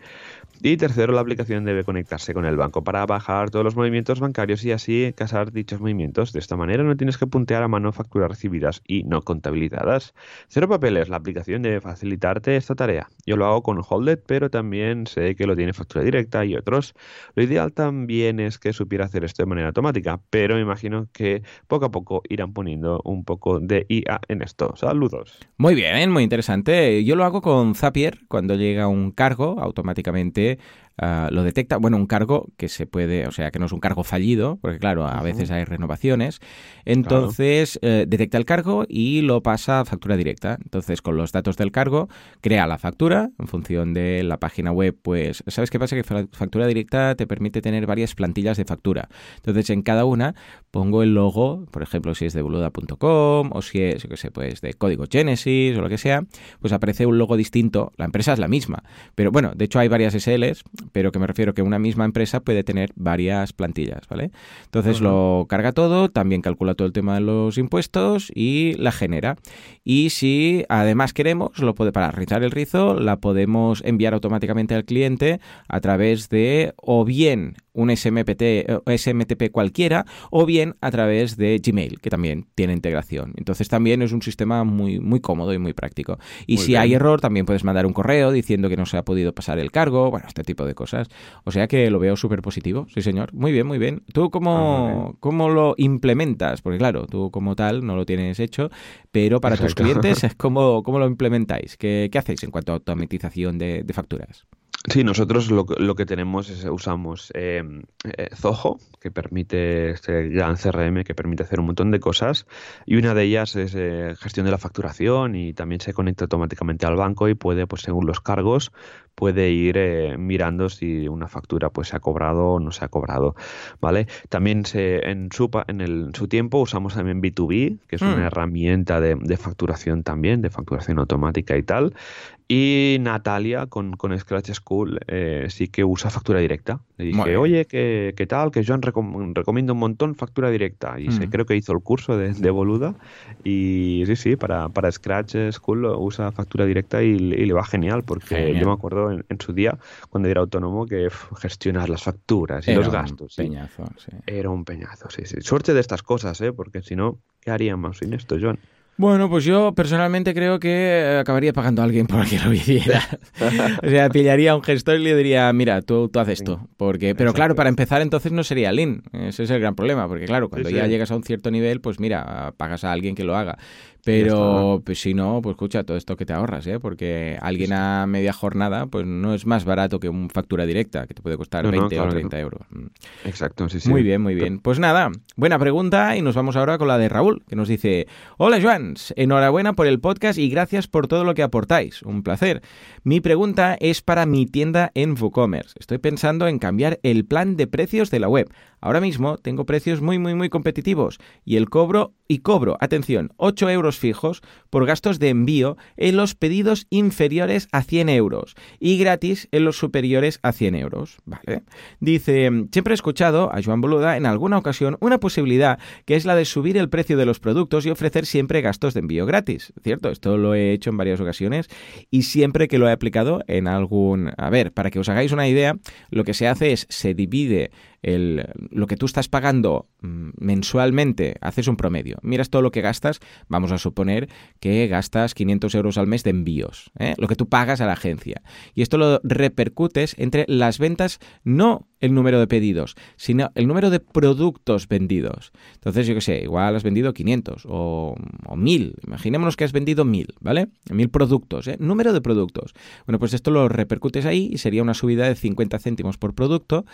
Y tercero, la aplicación debe conectarse con el banco para bajar todos los movimientos bancarios y así casar dichos movimientos. De esta manera no tienes que puntear a mano facturas recibidas y no contabilizadas. Cero papeles, la aplicación debe facilitarte esta tarea. Yo lo hago con Holded, pero también sé que lo tiene factura directa y otros. Lo ideal también es que supiera hacer esto de manera automática, pero me imagino que poco a poco irán poniendo un poco de IA en esto. Saludos. Muy bien, muy interesante. Yo lo hago con Zapier. Cuando llega un cargo, automáticamente Ah, lo detecta, bueno, un cargo que se puede, o sea, que no es un cargo fallido, porque claro, a veces hay renovaciones, entonces eh, detecta el cargo y lo pasa a factura directa. Entonces, con los datos del cargo, crea la factura en función de la página web, pues, ¿sabes qué pasa? Que factura directa te permite tener varias plantillas de factura. Entonces, en cada una pongo el logo, por ejemplo, si es de boluda.com o si es, qué sé, pues de código Genesis o lo que sea, pues aparece un logo distinto. La empresa es la misma, pero bueno, de hecho hay varias SLs pero que me refiero que una misma empresa puede tener varias plantillas, ¿vale? Entonces lo carga todo, también calcula todo el tema de los impuestos y la genera. Y si además queremos, lo puede, para rizar el rizo, la podemos enviar automáticamente al cliente a través de o bien un SMPT, eh, SMTP cualquiera o bien a través de Gmail, que también tiene integración. Entonces también es un sistema muy, muy cómodo y muy práctico. Y si hay error, también puedes mandar un correo diciendo que no se ha podido pasar el cargo, bueno, este tipo de cosas. O sea que lo veo súper positivo, sí señor. Muy bien, muy bien. ¿Tú cómo, ah, cómo lo implementas? Porque claro, tú como tal no lo tienes hecho, pero para tus clientes, *laughs* ¿cómo, ¿cómo lo implementáis? ¿Qué, ¿Qué, hacéis en cuanto a automatización de, de facturas? Sí, nosotros lo, lo, que tenemos es usamos eh, eh, Zoho, que permite este gran CRM que permite hacer un montón de cosas y una de ellas es eh, gestión de la facturación y también se conecta automáticamente al banco y puede, pues según los cargos, puede ir eh, mirando si una factura pues se ha cobrado o no se ha cobrado, ¿vale? También se, en, su, en, el, su tiempo usamos también B2B, que es una hmm. herramienta de, de, facturación también, de facturación automática y tal. Y Natalia con, con Scratch School eh, sí que usa factura directa. Le dije, oye, ¿qué, ¿qué, tal? Que Joan recomienda un montón factura directa. Y se, hmm. creo que hizo el curso de, de, Boluda. Y sí, sí, para, para Scratch School usa factura directa y, y le va genial, porque yo me acuerdo en, su día, cuando era autónomo, que gestionar las facturas y los gastos. peñazo, Era un peñazo, sí, sí. Suerte de estas cosas, ¿eh? Porque si no, ¿qué haríamos sin esto, John? Bueno, pues yo personalmente creo que acabaría pagando a alguien por que lo hiciera. *laughs* o sea, pillaría a un gestor y le diría, mira, tú, tú haces esto. Porque, pero claro, para empezar entonces no sería Lean. Ese es el gran problema, porque claro, cuando ya llegas a un cierto nivel, pues mira, pagas a alguien que lo haga. Pero pues, si no, pues escucha, todo esto que te ahorras, ¿eh? porque alguien a media jornada pues no es más barato que una factura directa, que te puede costar 20 o 30 euros. Mm. Exacto, sí, sí. Muy bien, muy bien. Pues nada, buena pregunta y nos vamos ahora con la de Raúl, que nos dice, hola Joans, enhorabuena por el podcast y gracias por todo lo que aportáis. Un placer. Mi pregunta es para mi tienda en WooCommerce. Estoy pensando en cambiar el plan de precios de la web. Ahora mismo tengo precios muy, muy, muy competitivos y el cobro y cobro, atención, 8 euros fijos por gastos de envío en los pedidos inferiores a 100 euros y gratis en los superiores a 100 euros. ¿Vale? Dice, siempre he escuchado a Joan Boluda en alguna ocasión una posibilidad que es la de subir el precio de los productos y ofrecer siempre gastos de envío gratis. ¿Cierto? Esto lo he hecho en varias ocasiones y siempre que lo he aplicado en algún... A ver, para que os hagáis una idea, lo que se hace es se divide el, lo que tú estás pagando mm, mensualmente, haces un promedio, miras todo lo que gastas, vamos a suponer que gastas 500 euros al mes de envíos, ¿eh? lo que tú pagas a la agencia. Y esto lo repercutes entre las ventas, no el número de pedidos, sino el número de productos vendidos. Entonces, yo qué sé, igual has vendido 500 o, o 1000. Imaginémonos que has vendido 1000, ¿vale? 1000 productos, ¿eh? Número de productos. Bueno, pues esto lo repercutes ahí y sería una subida de 50 céntimos por producto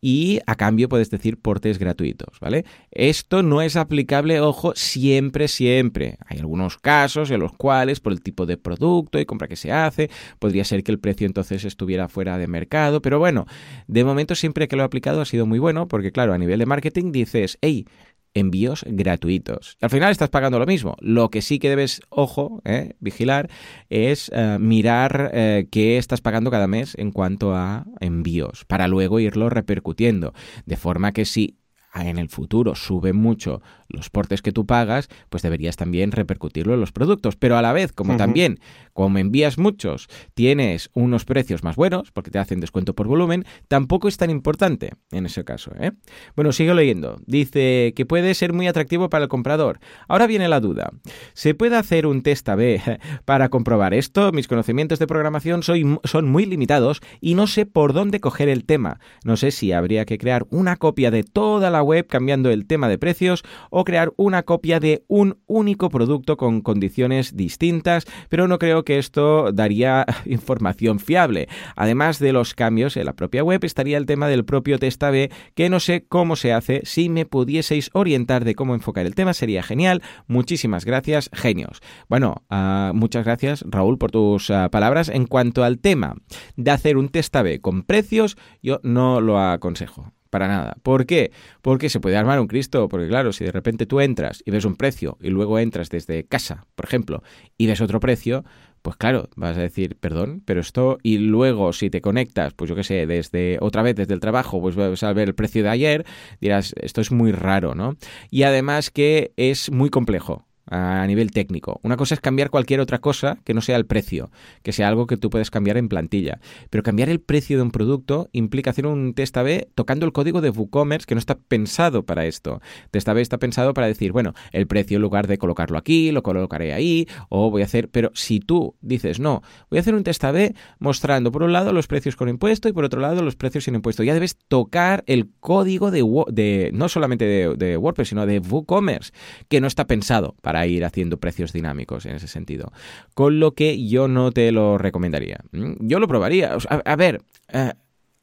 y a cambio puedes decir portes gratuitos, ¿vale? Esto no es aplicable, ojo, siempre, siempre. Hay algunos casos en los cuales, por el tipo de producto y compra que se hace, podría ser que el precio entonces estuviera fuera de mercado, pero bueno, de momento siempre que lo he aplicado ha sido muy bueno, porque claro, a nivel de marketing dices, hey, envíos gratuitos. Al final estás pagando lo mismo. Lo que sí que debes, ojo, eh, vigilar, es eh, mirar eh, qué estás pagando cada mes en cuanto a envíos, para luego irlo repercutiendo. De forma que si en el futuro sube mucho los portes que tú pagas, pues deberías también repercutirlo en los productos. Pero a la vez, como también, como envías muchos, tienes unos precios más buenos, porque te hacen descuento por volumen, tampoco es tan importante en ese caso. ¿eh? Bueno, sigo leyendo. Dice que puede ser muy atractivo para el comprador. Ahora viene la duda. ¿Se puede hacer un test A-B *laughs* para comprobar esto? Mis conocimientos de programación soy, son muy limitados y no sé por dónde coger el tema. No sé si habría que crear una copia de toda la web cambiando el tema de precios o crear una copia de un único producto con condiciones distintas, pero no creo que esto daría *laughs* información fiable. Además de los cambios en la propia web, estaría el tema del propio test A-B, que no sé cómo se hace. Si me pudieseis orientar de cómo enfocar el tema, sería genial. Muchísimas gracias, genios. Bueno, uh, muchas gracias, Raúl, por tus uh, palabras. En cuanto al tema de hacer un test A-B con precios, yo no lo aconsejo. Para nada. ¿Por qué? Porque se puede armar un Cristo. Porque claro, si de repente tú entras y ves un precio y luego entras desde casa, por ejemplo, y ves otro precio, pues claro, vas a decir, perdón, pero esto, y luego si te conectas, pues yo qué sé, desde otra vez desde el trabajo, pues vas a ver el precio de ayer, dirás, esto es muy raro, ¿no? Y además que es muy complejo. A nivel técnico. Una cosa es cambiar cualquier otra cosa que no sea el precio, que sea algo que tú puedes cambiar en plantilla. Pero cambiar el precio de un producto implica hacer un test A-B tocando el código de WooCommerce que no está pensado para esto. Test A-B está pensado para decir, bueno, el precio en lugar de colocarlo aquí, lo colocaré ahí, o voy a hacer... Pero si tú dices, no, voy a hacer un test A-B mostrando por un lado los precios con impuesto y por otro lado los precios sin impuesto, ya debes tocar el código de, no solamente de, de WordPress, sino de WooCommerce, que no está pensado para ir haciendo precios dinámicos en ese sentido. Con lo que yo no te lo recomendaría. ¿Mm? Yo lo probaría. a, ver, eh,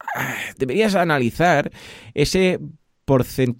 *sighs* deberías analizar ese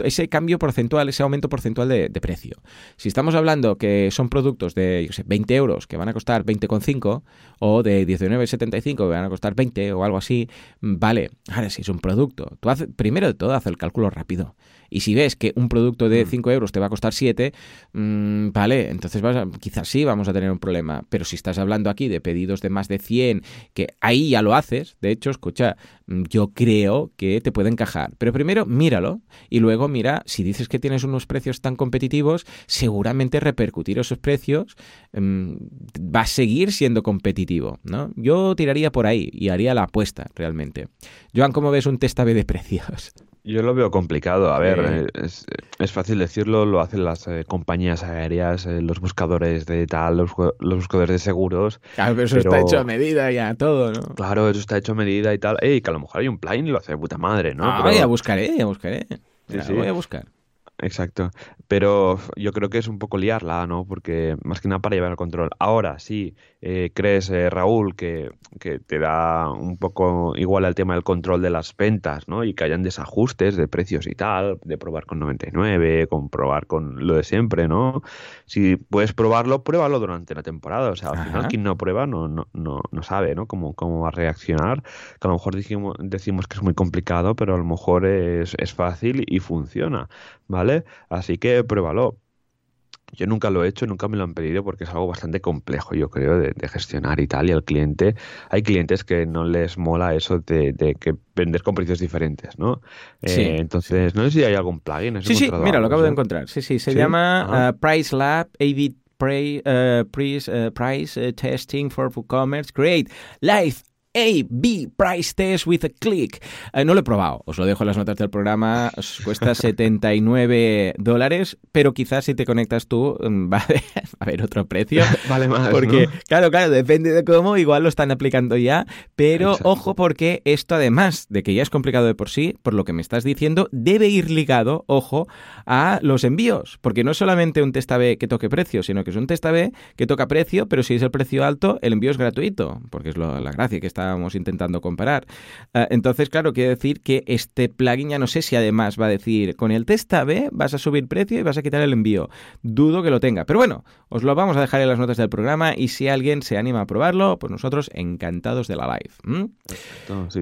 ese cambio porcentual, ese aumento porcentual de, precio. Si estamos hablando que son productos de 20 euros que van a costar 20,5 o de 19,75 que van a costar 20 o algo así, vale, ahora si es un producto, tú haces, primero de todo haz el cálculo rápido. Y si ves que un producto de 5 mm. euros te va a costar 7, mm, vale, entonces vas quizás sí vamos a tener un problema. Pero si estás hablando aquí de pedidos de más de 100, que ahí ya lo haces, de hecho, escucha, mm, yo creo que te puede encajar. Pero primero míralo y luego mira, si dices que tienes unos precios tan competitivos, seguramente repercutir esos precios va a seguir siendo competitivo. ¿no? Yo tiraría por ahí y haría la apuesta realmente. Joan, ¿cómo ves un test de precios? Yo lo veo complicado. A ver, eh, es, es, fácil decirlo, lo hacen las eh, compañías aéreas, eh, los buscadores de tal, los, buscadores de seguros. Claro, pero eso está hecho a medida ya, todo, ¿no? Claro, eso está hecho a medida y tal. Ey, que a lo mejor hay un plugin y lo hace de puta madre, ¿no? Ah, ya buscaré, ya buscaré. voy a buscar. Exacto. Pero yo creo que es un poco liarla, ¿no? Porque más que nada para llevar el control. Ahora, sí, eh, crees, eh, Raúl, que, que, te da un poco igual al tema del control de las ventas, ¿no? Y que hayan desajustes de precios y tal, de probar con 99, con probar con lo de siempre, ¿no? Si puedes probarlo, pruébalo durante la temporada. O sea, al final quien no prueba no, no, no, no sabe, ¿no? Cómo, cómo va a reaccionar. Que a lo mejor decimos, decimos que es muy complicado, pero a lo mejor es, es fácil y funciona, ¿vale? Así que pruébalo. Yo nunca lo he hecho, nunca me lo han pedido porque es algo bastante complejo, yo creo, de, gestionar y tal. Y al cliente, hay clientes que no les mola eso de, que vender con precios diferentes, ¿no? Eh, entonces, no sé si hay algún plugin. Sí, sí, mira, lo acabo de encontrar. Sí, sí, se llama uh, Price Lab AV uh, Price, uh, price Testing for WooCommerce. Create Live a-B Price Test with a Click. Eh, no lo he probado, os lo dejo en las notas del programa. cuesta *laughs* 79 dólares, pero quizás si te conectas tú mm, va a haber *laughs* otro precio. *laughs* vale más. Porque, claro, claro, depende de cómo, igual lo están aplicando ya. Pero ojo, porque esto, además de que ya es complicado de por sí, por lo que me estás diciendo, debe ir ligado, ojo, a los envíos. Porque no es solamente un test A-B que toque precio, sino que es un test A-B que toca precio, pero si es el precio alto, el envío es gratuito. Porque es la gracia que está estábamos intentando comparar. Eh, entonces, claro, quiere decir que este plugin ya no sé si además va a decir con el test A-B vas a subir precio y vas a quitar el envío. Dudo que lo tenga. Pero bueno, os lo vamos a dejar en las notas del programa y si alguien se anima a probarlo, pues nosotros encantados de la live.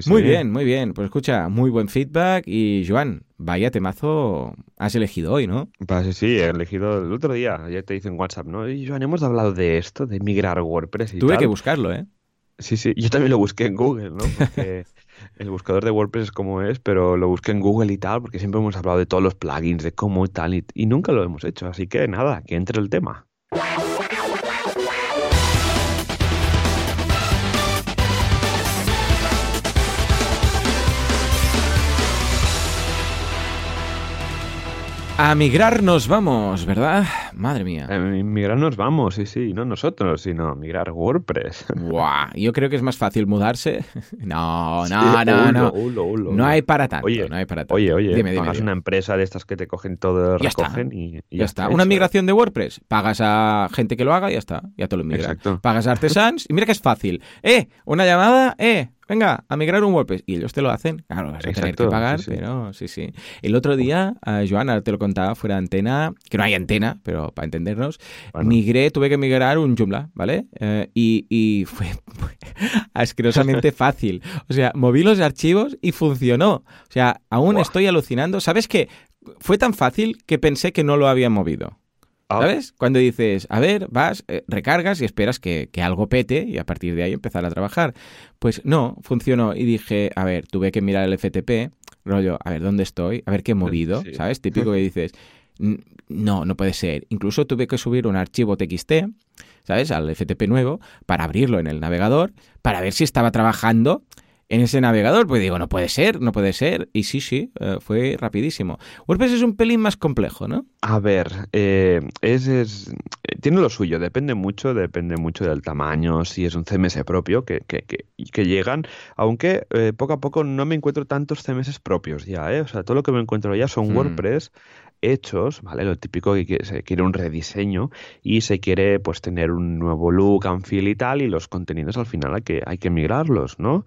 Muy bien, muy bien. Pues escucha, muy buen feedback y Joan, Vaya temazo has elegido hoy, ¿no? Pues sí, sí, he elegido el otro día. Ayer te hice en WhatsApp, ¿no? Y Joan, hemos hablado de esto, de migrar WordPress y Tuve que buscarlo, ¿eh? Sí, sí, yo también lo busqué en Google, ¿no? Porque *laughs* el buscador de WordPress es como es, pero lo busqué en Google y tal, porque siempre hemos hablado de todos los plugins, de cómo y tal, y, y nunca lo hemos hecho. Así que nada, que entre el tema. A migrar nos vamos, ¿verdad? Madre mía. A migrar nos vamos, sí, sí. No nosotros, sino migrar WordPress. *laughs* Buah, yo creo que es más fácil mudarse. *laughs* No, no, no, no. no hay para tanto. Oye, no hay para tanto. Oye, oye, pagas una empresa de estas que te cogen todo, recogen y, ya, está. Una migración de WordPress. Pagas a gente que lo haga y ya está. Ya te lo migra. Exacto. Pagas a artesans y mira que es fácil. Eh, una llamada, eh, venga, a migrar un WordPress. Y ellos te lo hacen. Claro, vas a tener que pagar, pero sí, sí. El otro día, uh, Joana, te lo contaba fuera de antena, que no hay antena, pero para entendernos, migré, tuve que migrar un Joomla, ¿vale? Eh, y, fue *laughs* asquerosamente *laughs* fácil. O sea, moví los archivos y funcionó. O sea, aún estoy alucinando. ¿Sabes qué? Fue tan fácil que pensé que no lo había movido. Ah. ¿Sabes? Cuando dices, a ver, vas, eh, recargas y esperas que, algo pete y a partir de ahí empezar a trabajar. Pues no, funcionó y dije, a ver, tuve que mirar el FTP, rollo, a ver, ¿dónde estoy? A ver qué he movido, ¿sabes? Típico que dices, No, no puede ser. Incluso tuve que subir un archivo TXT, ¿sabes? Al FTP nuevo, para abrirlo en el navegador, para ver si estaba trabajando en ese navegador. Pues digo, no puede ser, no puede ser. Y sí, sí, eh, fue rapidísimo. WordPress es un pelín más complejo, ¿no? A ver, eh, es, tiene lo suyo, depende mucho, depende mucho del tamaño, si es un CMS propio que, que, que, llegan, aunque eh, poco a poco no me encuentro tantos CMS propios ya, ¿eh? O sea, todo lo que me encuentro ya son hmm. WordPress hechos, ¿vale? Lo típico que se quiere un rediseño y se quiere pues tener un nuevo look and feel y tal y los contenidos al final hay que, hay que migrarlos, ¿no?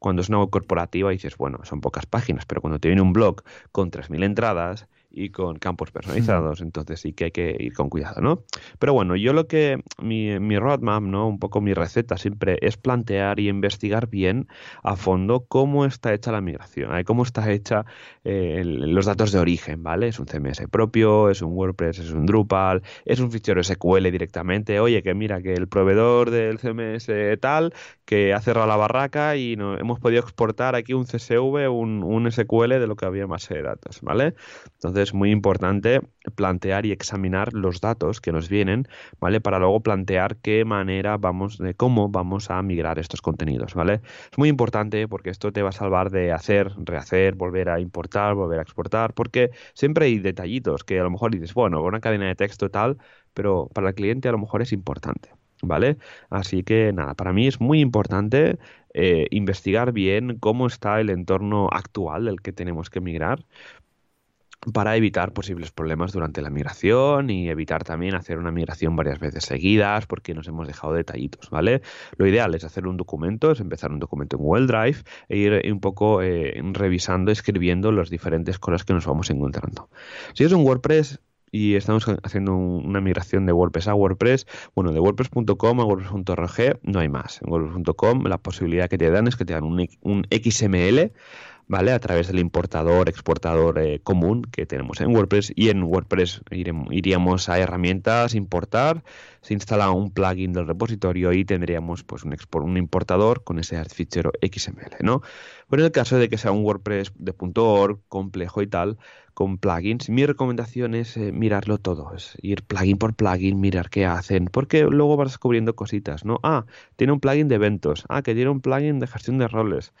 Cuando es una web corporativa dices, bueno, son pocas páginas, pero cuando te viene un blog con 3.000 entradas y con campos personalizados, entonces sí que hay que ir con cuidado, ¿no? Pero bueno, yo lo que, mi, mi roadmap, ¿no? Un poco mi receta siempre es plantear y investigar bien a fondo cómo está hecha la migración, ¿eh? cómo está hecha eh, los datos de origen, ¿vale? Es un CMS propio, es un WordPress, es un Drupal, es un fichero SQL directamente, oye, que mira, que el proveedor del CMS tal, que ha cerrado la barraca y no, hemos podido exportar aquí un CSV, un, un SQL de lo que había más de datos, ¿vale? Entonces, es muy importante plantear y examinar los datos que nos vienen, ¿vale? Para luego plantear qué manera vamos, de cómo vamos a migrar estos contenidos, ¿vale? Es muy importante porque esto te va a salvar de hacer, rehacer, volver a importar, volver a exportar, porque siempre hay detallitos que a lo mejor dices, bueno, una cadena de texto tal, pero para el cliente a lo mejor es importante. ¿Vale? Así que nada, para mí es muy importante eh, investigar bien cómo está el entorno actual del que tenemos que migrar, para evitar posibles problemas durante la migración y evitar también hacer una migración varias veces seguidas porque nos hemos dejado detallitos, ¿vale? Lo ideal es hacer un documento, es empezar un documento en Google Drive e ir un poco eh, revisando, escribiendo las diferentes cosas que nos vamos encontrando. Si es un WordPress, y estamos haciendo una migración de WordPress a WordPress. Bueno, de WordPress.com a WordPress.org no hay más. En WordPress.com la posibilidad que te dan es que te dan un XML ¿vale? A través del importador, exportador eh, común que tenemos en WordPress y en WordPress iríamos a herramientas, importar, se instala un plugin del repositorio y tendríamos pues un, un importador con ese fichero XML, ¿no? Pero en el caso de que sea un WordPress de .org complejo y tal, con plugins, mi recomendación es eh, mirarlo todo, es ir plugin por plugin, mirar qué hacen, porque luego vas descubriendo cositas, ¿no? Ah, tiene un plugin de eventos, ah, que tiene un plugin de gestión de roles,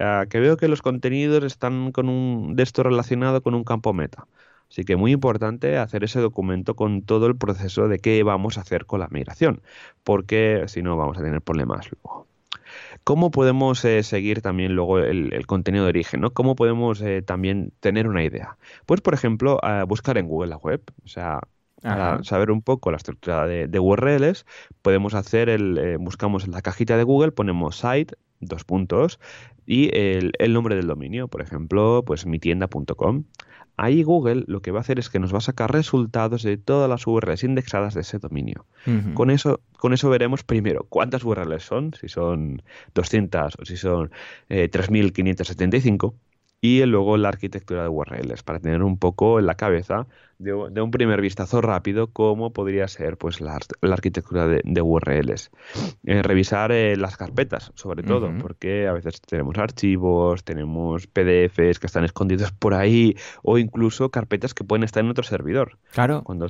Ah, que veo que los contenidos están con un de esto relacionado con un campo meta. Así que muy importante hacer ese documento con todo el proceso de qué vamos a hacer con la migración, porque si no vamos a tener problemas luego. ¿Cómo podemos eh, seguir también luego el, contenido de origen? ¿no? ¿Cómo podemos eh, también tener una idea? Pues, por ejemplo, buscar en Google la web. O sea, para saber un poco la estructura de, URLs, podemos hacer el, eh, buscamos en la cajita de Google, ponemos site, dos puntos, y el, nombre del dominio, por ejemplo, pues mitienda.com. Ahí Google lo que va a hacer es que nos va a sacar resultados de todas las URLs indexadas de ese dominio. con, eso, con eso veremos primero cuántas URLs son, si son 200 o si son eh, 3.575 y luego la arquitectura de URLs para tener un poco en la cabeza de, un primer vistazo rápido cómo podría ser pues la, arquitectura de, URLs. Eh, revisar eh, las carpetas, sobre todo, porque a veces tenemos archivos, tenemos PDFs que están escondidos por ahí o incluso carpetas que pueden estar en otro servidor. Claro. Cuando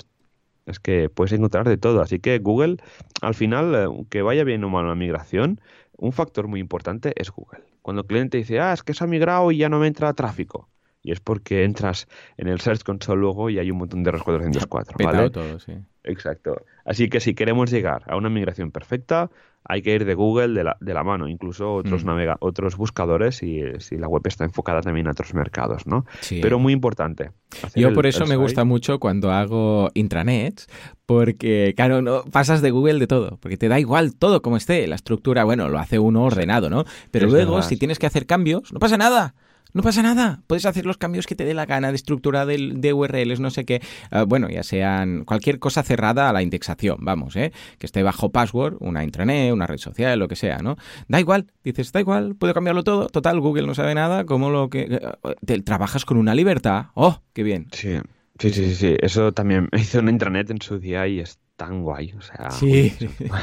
es que puedes encontrar de todo. Así que Google, al final, eh, que vaya bien o mal la migración, un factor muy importante es Google. Cuando el cliente dice, ah, es que se ha migrado y ya no me entra tráfico. Y es porque entras en el Search Console luego y hay un montón de errores 404, ¿vale? todo, sí. Exacto. Así que si queremos llegar a una migración perfecta, hay que ir de Google de la, de la mano, incluso otros mm. navega, otros buscadores y si la web está enfocada también a otros mercados, ¿no? Pero muy importante. Yo por eso me gusta mucho cuando hago intranets, porque claro, no pasas de Google de todo, porque te da igual todo como esté, la estructura, bueno, lo hace uno ordenado, ¿no? Pero luego si tienes que hacer cambios, no pasa nada. No pasa nada, puedes hacer los cambios que te dé la gana de estructura de, URLs, no sé qué. Ah, bueno, ya sean cualquier cosa cerrada a la indexación, vamos, ¿eh? que esté bajo password, una intranet, una red social, lo que sea, ¿no? Da igual, dices, da igual, puedo cambiarlo todo. Total, Google no sabe nada, como lo que. Eh, trabajas con una libertad. ¡Oh, qué bien! Sí. Sí, sí, sí, eso también *laughs* hizo una intranet en su día y es tan guay. O sea, sí.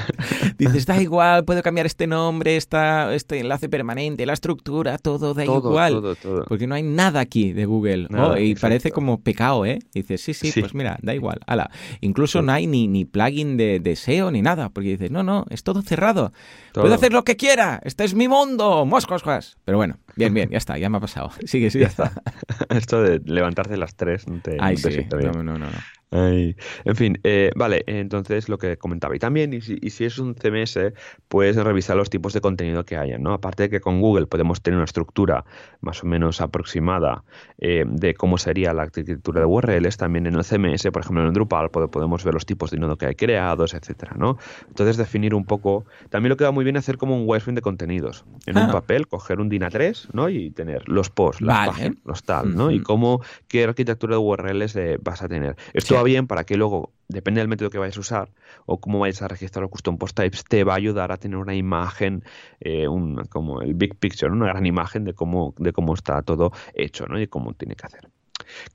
*laughs* Dices, da igual, puedo cambiar este nombre, esta, este enlace permanente, la estructura, todo da igual. Todo, todo. Porque no hay nada aquí de Google. Nada, y exacto. parece como pecado, ¿eh? Dices, sí, sí, Sí. pues mira, da igual. Ala. Incluso no hay ni, ni plugin de, de SEO ni nada. Porque dices, no, no, es todo cerrado. Puedo hacer lo que quiera. Este es mi mundo. Moscos. Pero bueno, bien, bien, ya está, ya me ha pasado. *laughs* Sigue, sigue. Ya está. *laughs* Esto de levantarte a las 3 no te, Ay, no te sí. sienta bien. No, no, no. no. Ay, En fin, eh, vale, entonces lo que comentaba. Y también, y si, y si es un CMS, puedes revisar los tipos de contenido que hayan, ¿no? Aparte de que con Google podemos tener una estructura más o menos aproximada eh, de cómo sería la arquitectura de URLs, también en el CMS, por ejemplo en el Drupal, pod- podemos ver los tipos de nodo que hay creados, etcétera, ¿no? Entonces definir un poco. También lo que va muy bien es hacer como un wireframe de contenidos. En Ah. un papel, coger un DIN A3, ¿no? Y tener los posts, las Vale. páginas, los tal, ¿no? Y cómo, qué arquitectura de URLs eh, vas a tener. Esto Sí. va bien para que luego, depende del método que vayas a usar o cómo vayas a registrar los custom post types, te va a ayudar a tener una imagen, eh, un- como el big picture, ¿no? una gran imagen de cómo, de cómo está todo hecho ¿no? y cómo tiene que hacer.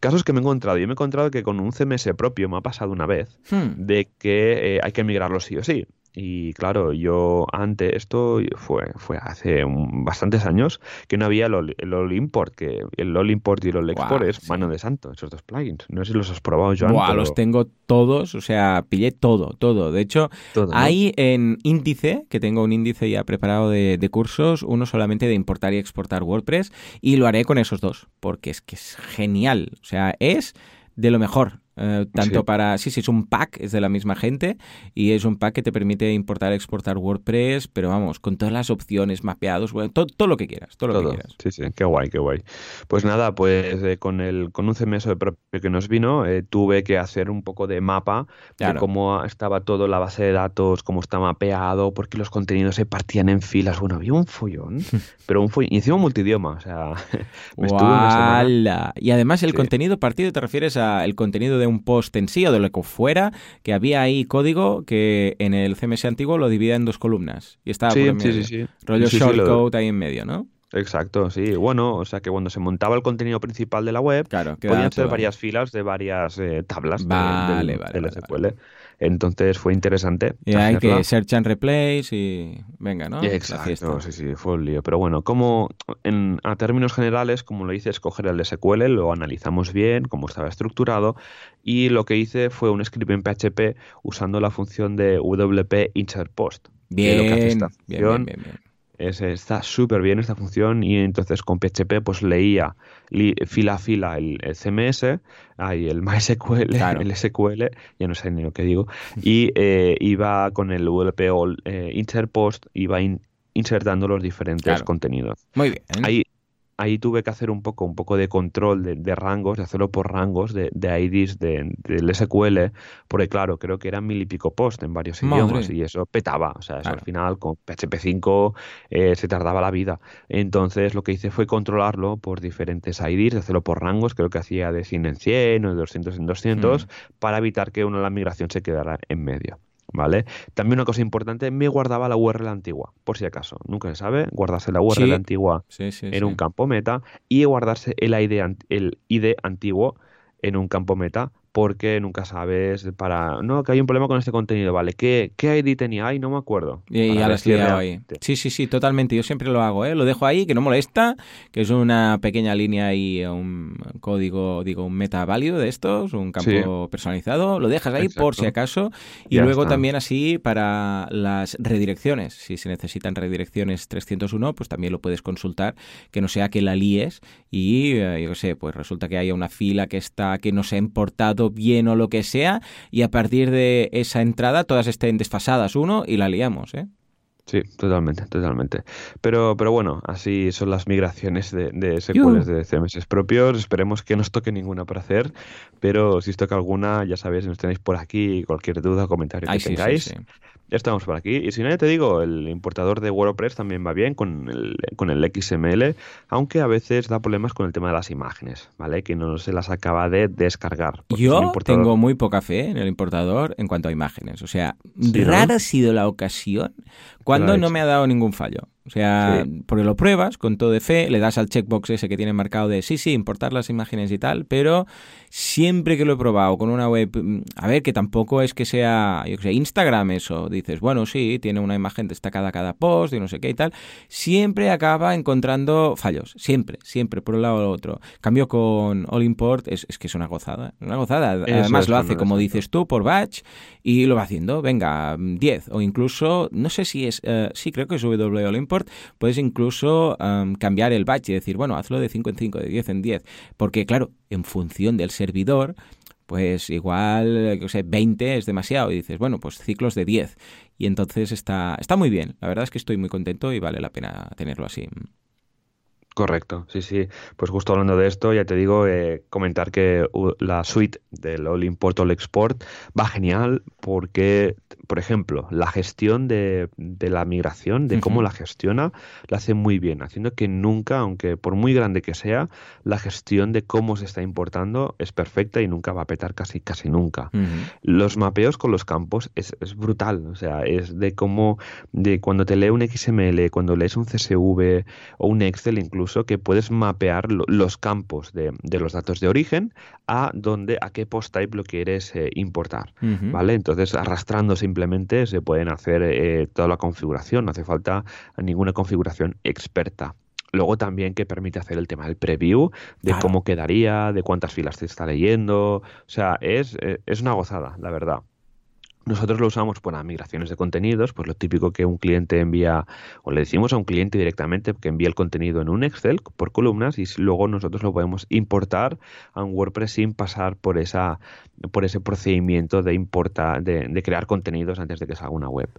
Casos que me he encontrado. Yo me he encontrado que con un CMS propio me ha pasado una vez Hmm. de que eh, hay que migrarlo sí o sí. Y claro, yo antes, esto fue, fue hace un- bastantes años, que no había el all import, que el all import y el all Guau, export es sí. mano de santo, esos dos plugins. No sé si los has probado, Joan. Pero los tengo todos, o sea, pillé todo, todo. De hecho, todo, ¿no? hay en índice, que tengo un índice ya preparado de, de cursos, uno solamente de importar y exportar WordPress, y lo haré con esos dos, porque es que es genial. O sea, es de lo mejor. Eh, tanto Sí. para. Sí, sí, es un pack, es de la misma gente, y es un pack que te permite importar exportar WordPress, pero vamos, con todas las opciones, mapeados, bueno, todo, todo lo que quieras, todo lo Todo. que quieras. Sí, sí, qué guay, qué guay. Pues nada, pues eh, con el con un CMS propio que nos vino, eh, tuve que hacer un poco de mapa Claro. de cómo estaba todo la base de datos, cómo está mapeado, porque los contenidos se partían en filas. Bueno, había un follón, *laughs* pero un follón, y encima multidioma, o sea, *laughs* me estuve una semana. Y además el Sí. contenido partido te refieres al contenido de un post en sí o de lo que fuera, que había ahí código que en el CMS antiguo lo dividía en dos columnas y estaba Sí, por en medio. sí, sí. Rollo shortcode ahí en medio, ¿no? Exacto, sí. Bueno, o sea que cuando se montaba el contenido principal de la web, Claro, podían ser varias filas de varias eh, tablas de- Vale, del, vale, del vale, SQL. Entonces fue interesante. Y hay que search and replace y venga, ¿no? Exacto, sí, sí, fue un lío. Pero bueno, como en, a términos generales, como lo hice, es coger el SQL, lo analizamos bien, cómo estaba estructurado, y lo que hice fue un script en PHP usando la función de WP insert post. que lo que hace Bien, esta bien, función bien, bien, bien. Es- está súper bien esta función y entonces con PHP pues leía li- fila a fila el, el CMS, ahí el *laughs* MySQL, Claro. el SQL, ya no sé ni lo que digo, y eh, iba con el WP all, eh, insert post, iba in- insertando los diferentes Claro. contenidos. Muy bien. Ahí, ahí tuve que hacer un poco, un poco de control de, de rangos, de hacerlo por rangos de, de IDs de- del SQL, porque claro, creo que eran mil y pico post en varios Madre. idiomas y eso petaba. O sea, eso Claro. al final con PHP 5 eh, se tardaba la vida. Entonces lo que hice fue controlarlo por diferentes IDs, de hacerlo por rangos, creo que hacía de 100 en 100 o de 200 en 200, Mm. para evitar que una la migración se quedara en medio. ¿Vale? También una cosa importante, me guardaba la URL antigua, por si acaso. Nunca se sabe, guardarse la URL Sí. antigua Sí, sí, en un campo meta y guardarse el ID, el ID antiguo en un campo meta porque nunca sabes para... No, que hay un problema con este contenido, ¿vale? ¿Qué, qué ID tenía? Ay, no me acuerdo. Y ya lo has liado ahí. Sí, sí, sí, totalmente. Yo siempre lo hago, ¿eh? Lo dejo ahí, que no molesta, que es una pequeña línea y un código, digo, un meta válido de estos, un campo personalizado. Lo dejas ahí por si acaso. Y Ya luego está. también así para las redirecciones. Si se necesitan redirecciones 301, pues también lo puedes consultar, que no sea que la líes y, eh, yo qué sé, pues resulta que haya una fila que está, que no se ha importado bien o lo que sea, y a partir de esa entrada todas estén desfasadas uno y la liamos, ¿eh? Sí, totalmente, totalmente. Pero, pero bueno, así son las migraciones de, de. SQLs de CMS propios. Esperemos que no os toque ninguna por hacer, pero si os toca alguna, ya sabéis, nos tenéis por aquí cualquier duda o comentario Ay, que sí, sí, tengáis. sí. Ya estamos por aquí. Y si no, ya te digo, el importador de WordPress también va bien con el, con el XML, aunque a veces da problemas con el tema de las imágenes, ¿vale? Que no se las acaba de descargar. Yo importador- tengo muy poca fe en el importador en cuanto a imágenes. O sea, Sí, ¿no? rara ha sido la ocasión cuando no me ha dado ningún fallo. O sea, porque lo pruebas con todo de fe, le das al checkbox ese que tiene marcado de sí, sí, importar las imágenes y tal, pero siempre que lo he probado con una web, mm, a ver, que tampoco es que sea, yo que sé, Instagram eso, dices, bueno, sí, tiene una imagen destacada cada post y no sé qué y tal, siempre acaba encontrando fallos, siempre, siempre, por un lado o el otro. Cambio con All Import, es, es que es una gozada, una gozada. Además lo hace, como dices tú, por batch y lo va haciendo, venga, 10 o incluso, no sé si es, uh, sí, creo que es W All Import, puedes incluso cambiar el batch y decir, bueno, hazlo de 5 en 5, de 10 en 10, porque claro, en función del servidor, pues igual, no sé, 20 es demasiado y dices, bueno, pues ciclos de 10 y entonces está, está muy bien, la verdad es que estoy muy contento y vale la pena tenerlo así. Correcto, sí, sí. Pues justo hablando de esto, ya te digo, eh, comentar que la suite del All Import All Export va genial porque, por ejemplo, la gestión de, la migración, de cómo la gestiona, la hace muy bien, haciendo que nunca, aunque por muy grande que sea, la gestión de cómo se está importando es perfecta y nunca va a petar casi, casi nunca. Los mapeos con los campos es, es, brutal, o sea, es de cómo, de cuando te lee un XML, cuando lees un CSV o un Excel incluso, que puedes mapear los campos de, los datos de origen a dónde, a qué post type lo quieres eh, importar, ¿vale? Entonces, arrastrando simplemente se pueden hacer eh, toda la configuración, no hace falta ninguna configuración experta. Luego también que permite hacer el tema del preview, de cómo quedaría, de cuántas filas te está leyendo. O sea, es, eh, es una gozada, la verdad. Nosotros lo usamos para migraciones de contenidos, pues lo típico que un cliente envía, o le decimos a un cliente directamente que envía el contenido en un Excel por columnas y luego nosotros lo podemos importar a un WordPress sin pasar por esa por ese procedimiento de importar, de, crear contenidos antes de que salga una web.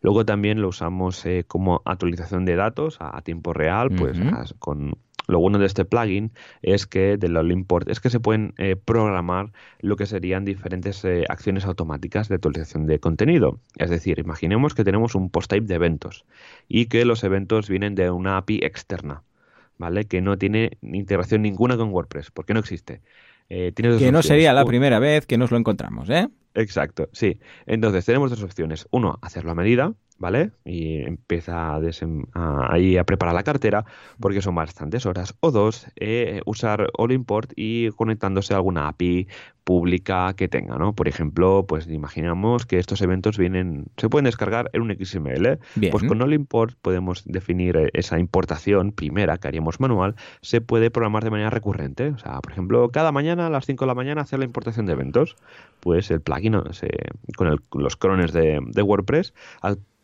Luego también lo usamos eh, como actualización de datos a, tiempo real, pues con lo bueno de este plugin es que de All Import es que se pueden eh, programar lo que serían diferentes eh, acciones automáticas de actualización de contenido. Es decir, imaginemos que tenemos un post type de eventos y que los eventos vienen de una API externa, ¿vale? Que no tiene integración ninguna con WordPress, porque no existe. Eh, que no sería la primera vez que nos lo encontramos, ¿eh? Exacto, sí. Entonces tenemos dos opciones. Uno, hacerlo a medida, ¿vale? Y empieza a, ahí a preparar la cartera porque son bastantes horas. O dos, eh, usar All Import y conectándose a alguna API pública que tenga, ¿no? Por ejemplo, pues imaginamos que estos eventos vienen, se pueden descargar en un XML. Pues con All Import podemos definir eh, esa importación primera que haríamos manual, se puede programar de manera recurrente. O sea, por ejemplo, cada mañana a las 5 de la mañana hacer la importación de eventos. Pues el plugin con los crones de, de WordPress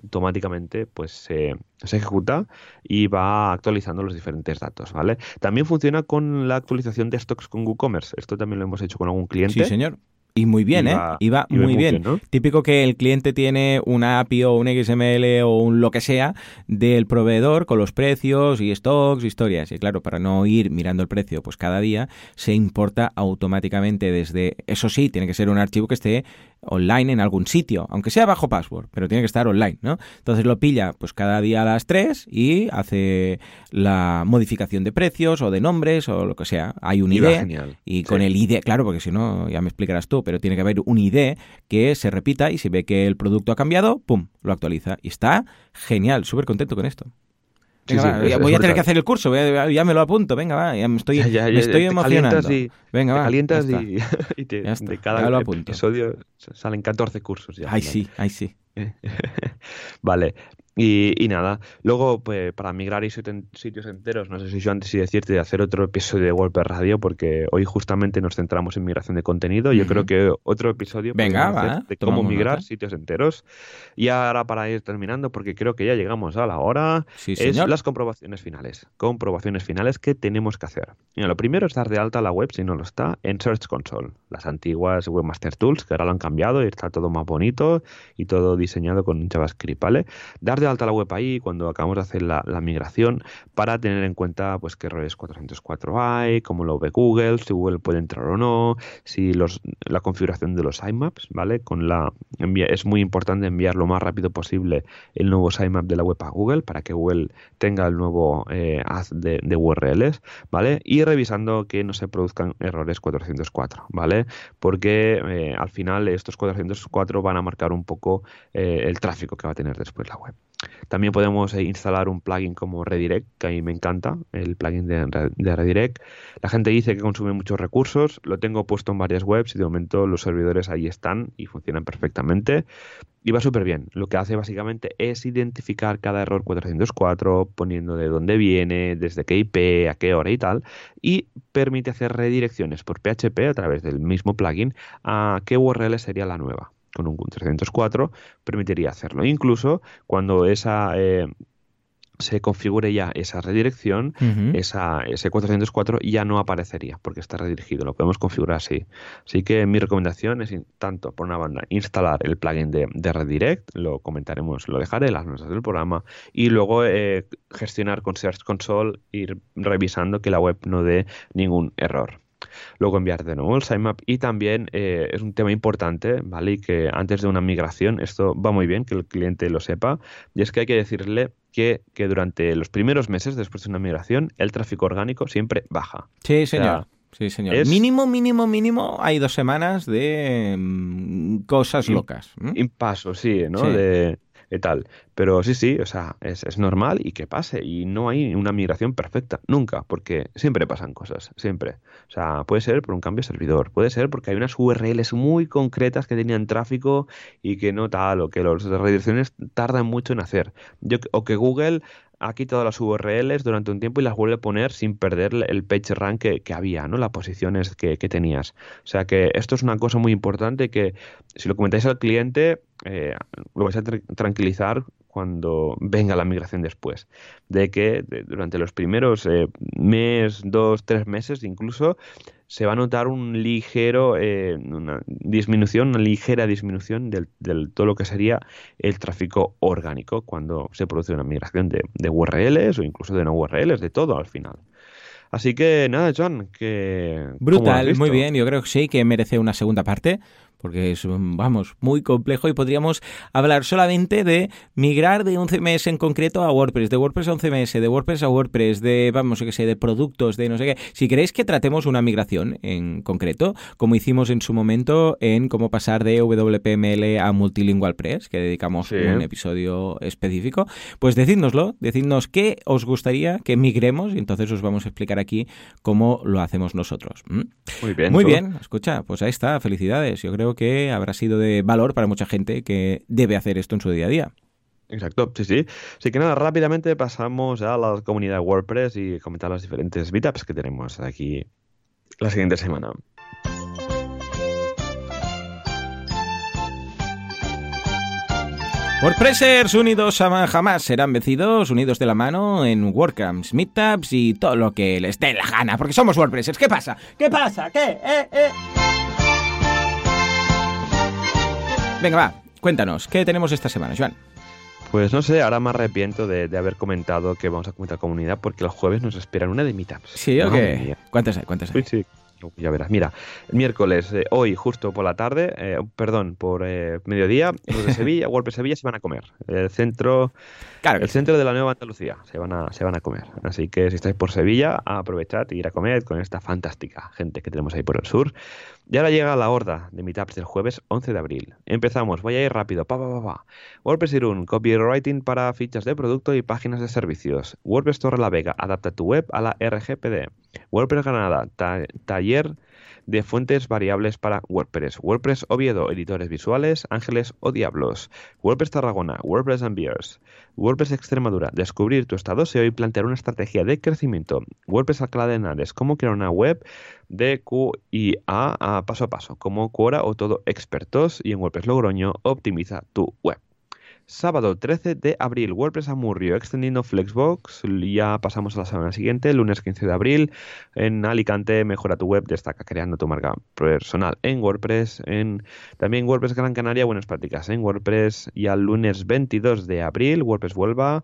automáticamente pues se, ejecuta y va actualizando los diferentes datos, ¿vale? También funciona con la actualización de stocks con WooCommerce. Esto también lo hemos hecho con algún cliente. Sí, señor. Y muy bien, ¿eh? Y va muy, bien. Típico que el cliente tiene una API o un XML o un lo que sea del proveedor con los precios y stocks, historias. Y claro, para no ir mirando el precio pues cada día, se importa automáticamente desde... Eso sí, tiene que ser un archivo que esté online en algún sitio, aunque sea bajo password, pero tiene que estar online, ¿no? Entonces lo pilla pues cada día a las 3 y hace la modificación de precios o de nombres o lo que sea. Hay un ID y con el ID, claro, porque si no ya me explicarás tú, pero tiene que haber un ID que se repita y si ve que el producto ha cambiado, pum, lo actualiza y está genial, súper contento con esto voy a tener que hacer el curso, ya me lo apunto, venga, va, ya me estoy, *laughs* me estoy emocionando. Y, venga, va, calientas y, *laughs* de cada episodio salen 14 cursos. Ya, ay, sí, ay, sí. *laughs* vale, y, nada, luego pues, para migrar y sitios enteros, no sé si yo antes y decirte de hacer otro episodio de WordPress Radio, porque hoy justamente nos centramos en migración de contenido. Yo creo que otro episodio Venga, de cómo migrar sitios enteros. Y ahora para ir terminando, porque creo que ya llegamos a la hora, es las comprobaciones finales. Comprobaciones finales que tenemos que hacer. lo primero es dar de alta la web, si no lo está, en Search Console. Las antiguas Webmaster Tools, que ahora lo han cambiado y está todo más bonito y todo diseñado con JavaScript, ¿vale? Dar de alta la web ahí cuando acabamos de hacer la, migración para tener en cuenta pues qué errores 404 hay, cómo lo ve Google, si Google puede entrar o no, si los, la configuración de los sitemaps, ¿vale? Con la es muy importante enviar lo más rápido posible el nuevo sitemap de la web a Google para que Google tenga el nuevo eh, de, URLs, ¿vale? Y revisando que no se produzcan errores 404, ¿vale? Porque eh, al final estos 404 van a marcar un poco eh, el tráfico que va a tener después la web. También podemos eh, instalar un plugin como Redirect, que a mí me encanta, el plugin de, de, Redirect. La gente dice que consume muchos recursos, lo tengo puesto en varias webs y de momento los servidores ahí están y funcionan perfectamente. Y va súper bien. Lo que hace básicamente es identificar cada error 404, poniendo de dónde viene, desde qué IP, a qué hora y tal, y permite hacer redirecciones por PHP a través del mismo plugin a qué URL sería la nueva con un 304 permitiría hacerlo. Incluso cuando esa eh, se configure ya esa redirección, esa, ese 404 ya no aparecería porque está redirigido, lo podemos configurar así. Así que mi recomendación es, tanto por una banda, instalar el plugin de, Redirect, lo comentaremos, lo dejaré en las notas del programa, y luego eh, gestionar con Search Console, ir revisando que la web no dé ningún error luego enviar de nuevo el sitemap y también eh, es un tema importante, ¿vale? Y que antes de una migración, esto va muy bien que el cliente lo sepa, y es que hay que decirle que, durante los primeros meses después de una migración el tráfico orgánico siempre baja. Sí, señor. sí, señor. Mínimo, mínimo, mínimo, hay dos semanas de mm, cosas locas. Impaso, sí, ¿no? De, y tal. Pero sí, sí, o sea, es, es, normal y que pase. Y no hay una migración perfecta, nunca, porque siempre pasan cosas, siempre. O sea, puede ser por un cambio de servidor, puede ser porque hay unas URLs muy concretas que tenían tráfico y que no tal, o que las redirecciones tardan mucho en hacer. O que Google ha quitado las URLs durante un tiempo y las vuelve a poner sin perder el page rank que, había, ¿no? Las posiciones que, que, tenías. O sea que esto es una cosa muy importante que si lo comentáis al cliente, eh, lo vais a tranquilizar cuando venga la migración después. De que durante los primeros eh, mes, dos, tres meses incluso, se va a notar un ligero, eh, una disminución, una ligera disminución del, todo lo que sería el tráfico orgánico cuando se produce una migración de, de URLs o incluso de no URLs, de todo al final. Así que nada, John, que... Brutal, muy bien, yo creo que sí, que merece una segunda parte porque es, vamos, muy complejo y podríamos hablar solamente de migrar de un CMS en concreto a WordPress, de WordPress a un CMS, de WordPress a WordPress, de, vamos, qué sé, de productos, de no sé qué. Si queréis que tratemos una migración en concreto, como hicimos en su momento en cómo pasar de WPML a Multilingual Press, que dedicamos un episodio específico, pues decídnoslo, decidnos qué os gustaría que migremos y entonces os vamos a explicar aquí cómo lo hacemos nosotros. Muy bien. Muy bien, escucha, pues ahí está, felicidades. Yo creo que habrá sido de valor para mucha gente que debe hacer esto en su día a día. Exacto, sí, sí. Así que nada, rápidamente pasamos a la comunidad WordPress y comentar las diferentes meetups que tenemos aquí la siguiente semana. WordPressers unidos jamás serán vencidos, unidos de la mano en WordCamps, Meetups y todo lo que les dé la gana, porque somos WordPressers. ¿Qué pasa? ¿Qué pasa? ¿Qué? ¿Eh? ¿Eh? Venga, va, cuéntanos, ¿qué tenemos esta semana, Joan? Pues no sé, ahora me arrepiento de, haber comentado que vamos a comentar comunidad porque los jueves nos esperan una de meetups. ¿Sí o qué? ¿Cuántas hay? ¿Cuántas hay? Sí, sí. Ya verás, mira, miércoles, eh, hoy justo por la tarde, eh, perdón, por eh, mediodía, los de *laughs* Sevilla, WordPress Sevilla se van a comer. El centro, claro el centro de la Nueva Andalucía se van a, se van a comer. Así que si estáis por Sevilla, aprovechad y ir a comer con esta fantástica gente que tenemos ahí por el sur. Y ahora llega la horda de meetups del jueves 11 de abril. Empezamos, voy a ir rápido, pa, pa, pa, pa. WordPress Irún, copywriting para fichas de producto y páginas de servicios. WordPress Torre la Vega, adapta tu web a la RGPD. WordPress Granada, taller de fuentes variables para WordPress. WordPress Oviedo, editores visuales, ángeles o diablos. WordPress Tarragona, WordPress and Beers. WordPress Extremadura, descubrir tu estado SEO y plantear una estrategia de crecimiento. WordPress Alcalá de Henares, cómo crear una web de QIA a paso a paso, como Quora o todo expertos. Y en WordPress Logroño, optimiza tu web. Sábado 13 de abril, WordPress Amurrio, extendiendo Flexbox. Ya pasamos a la semana siguiente, lunes 15 de abril. En Alicante, mejora tu web, destaca creando tu marca personal en WordPress. En, también WordPress Gran Canaria, buenas prácticas en WordPress. Y al lunes 22 de abril, WordPress vuelva.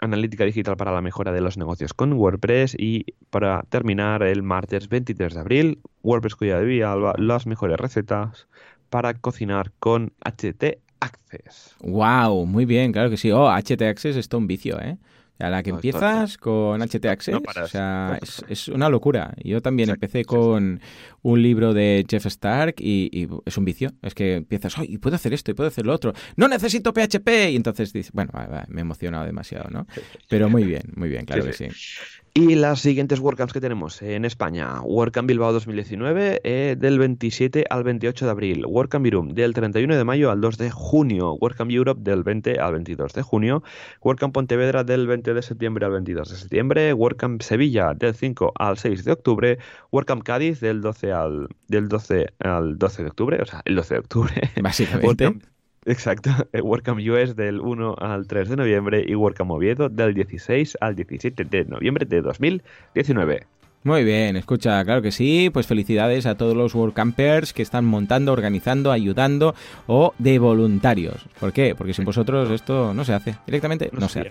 Analítica digital para la mejora de los negocios con WordPress. Y para terminar, el martes 23 de abril, WordPress Cuya de Villalba, las mejores recetas para cocinar con HT Access. Wow, muy bien, claro que sí. Oh, HT Access está un vicio, ¿eh? A la que empiezas con HT Access, o sea, es, una locura. Yo también empecé con un libro de Jeff Stark y, es un vicio. Es que empiezas, ¡ay, puedo hacer esto y puedo hacer lo otro! ¡No necesito PHP! Y entonces dices, bueno, me he emocionado demasiado, ¿no? *laughs* Pero muy bien, muy bien, claro que sí. Y las siguientes WordCamps que tenemos en España. WordCamp Bilbao 2019 eh, del 27 al 28 de abril. WordCamp Birum del 31 de mayo al 2 de junio. WordCamp Europe del 20 al 22 de junio. WordCamp Pontevedra del 20 de septiembre al 22 de septiembre. WordCamp Sevilla del 5 al 6 de octubre. WordCamp Cádiz del 12 al, del 12 al 12 de octubre. O sea, el 12 de octubre. Básicamente. *laughs* Exacto, *laughs* WordCamp US del 1 al 3 de noviembre y WordCamp Oviedo del 16 al 17 de noviembre de 2019. Muy bien, escucha, claro que sí, pues felicidades a todos los WordCampers que están montando, organizando, ayudando o de voluntarios. ¿Por qué? Porque sin vosotros esto no se hace, directamente no, se hace.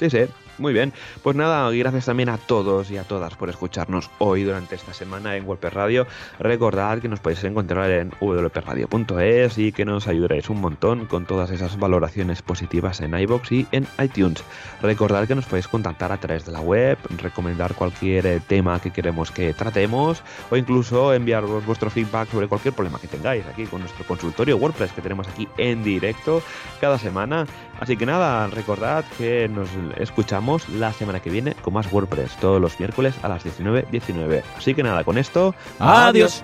Sí, sí. Muy bien, pues nada, gracias también a todos y a todas por escucharnos hoy durante esta semana en WordPress Radio. Recordad que nos podéis encontrar en wpradio.es y que nos ayudaréis un montón con todas esas valoraciones positivas en iBox y en iTunes. Recordad que nos podéis contactar a través de la web, recomendar cualquier eh, tema que queremos que tratemos o incluso enviaros vuestro feedback sobre cualquier problema que tengáis aquí con nuestro consultorio WordPress que tenemos aquí en directo cada semana. Así que nada, recordad que nos escuchamos la semana que viene con más WordPress, todos los miércoles a las 19.19. Así que nada, con esto, adiós.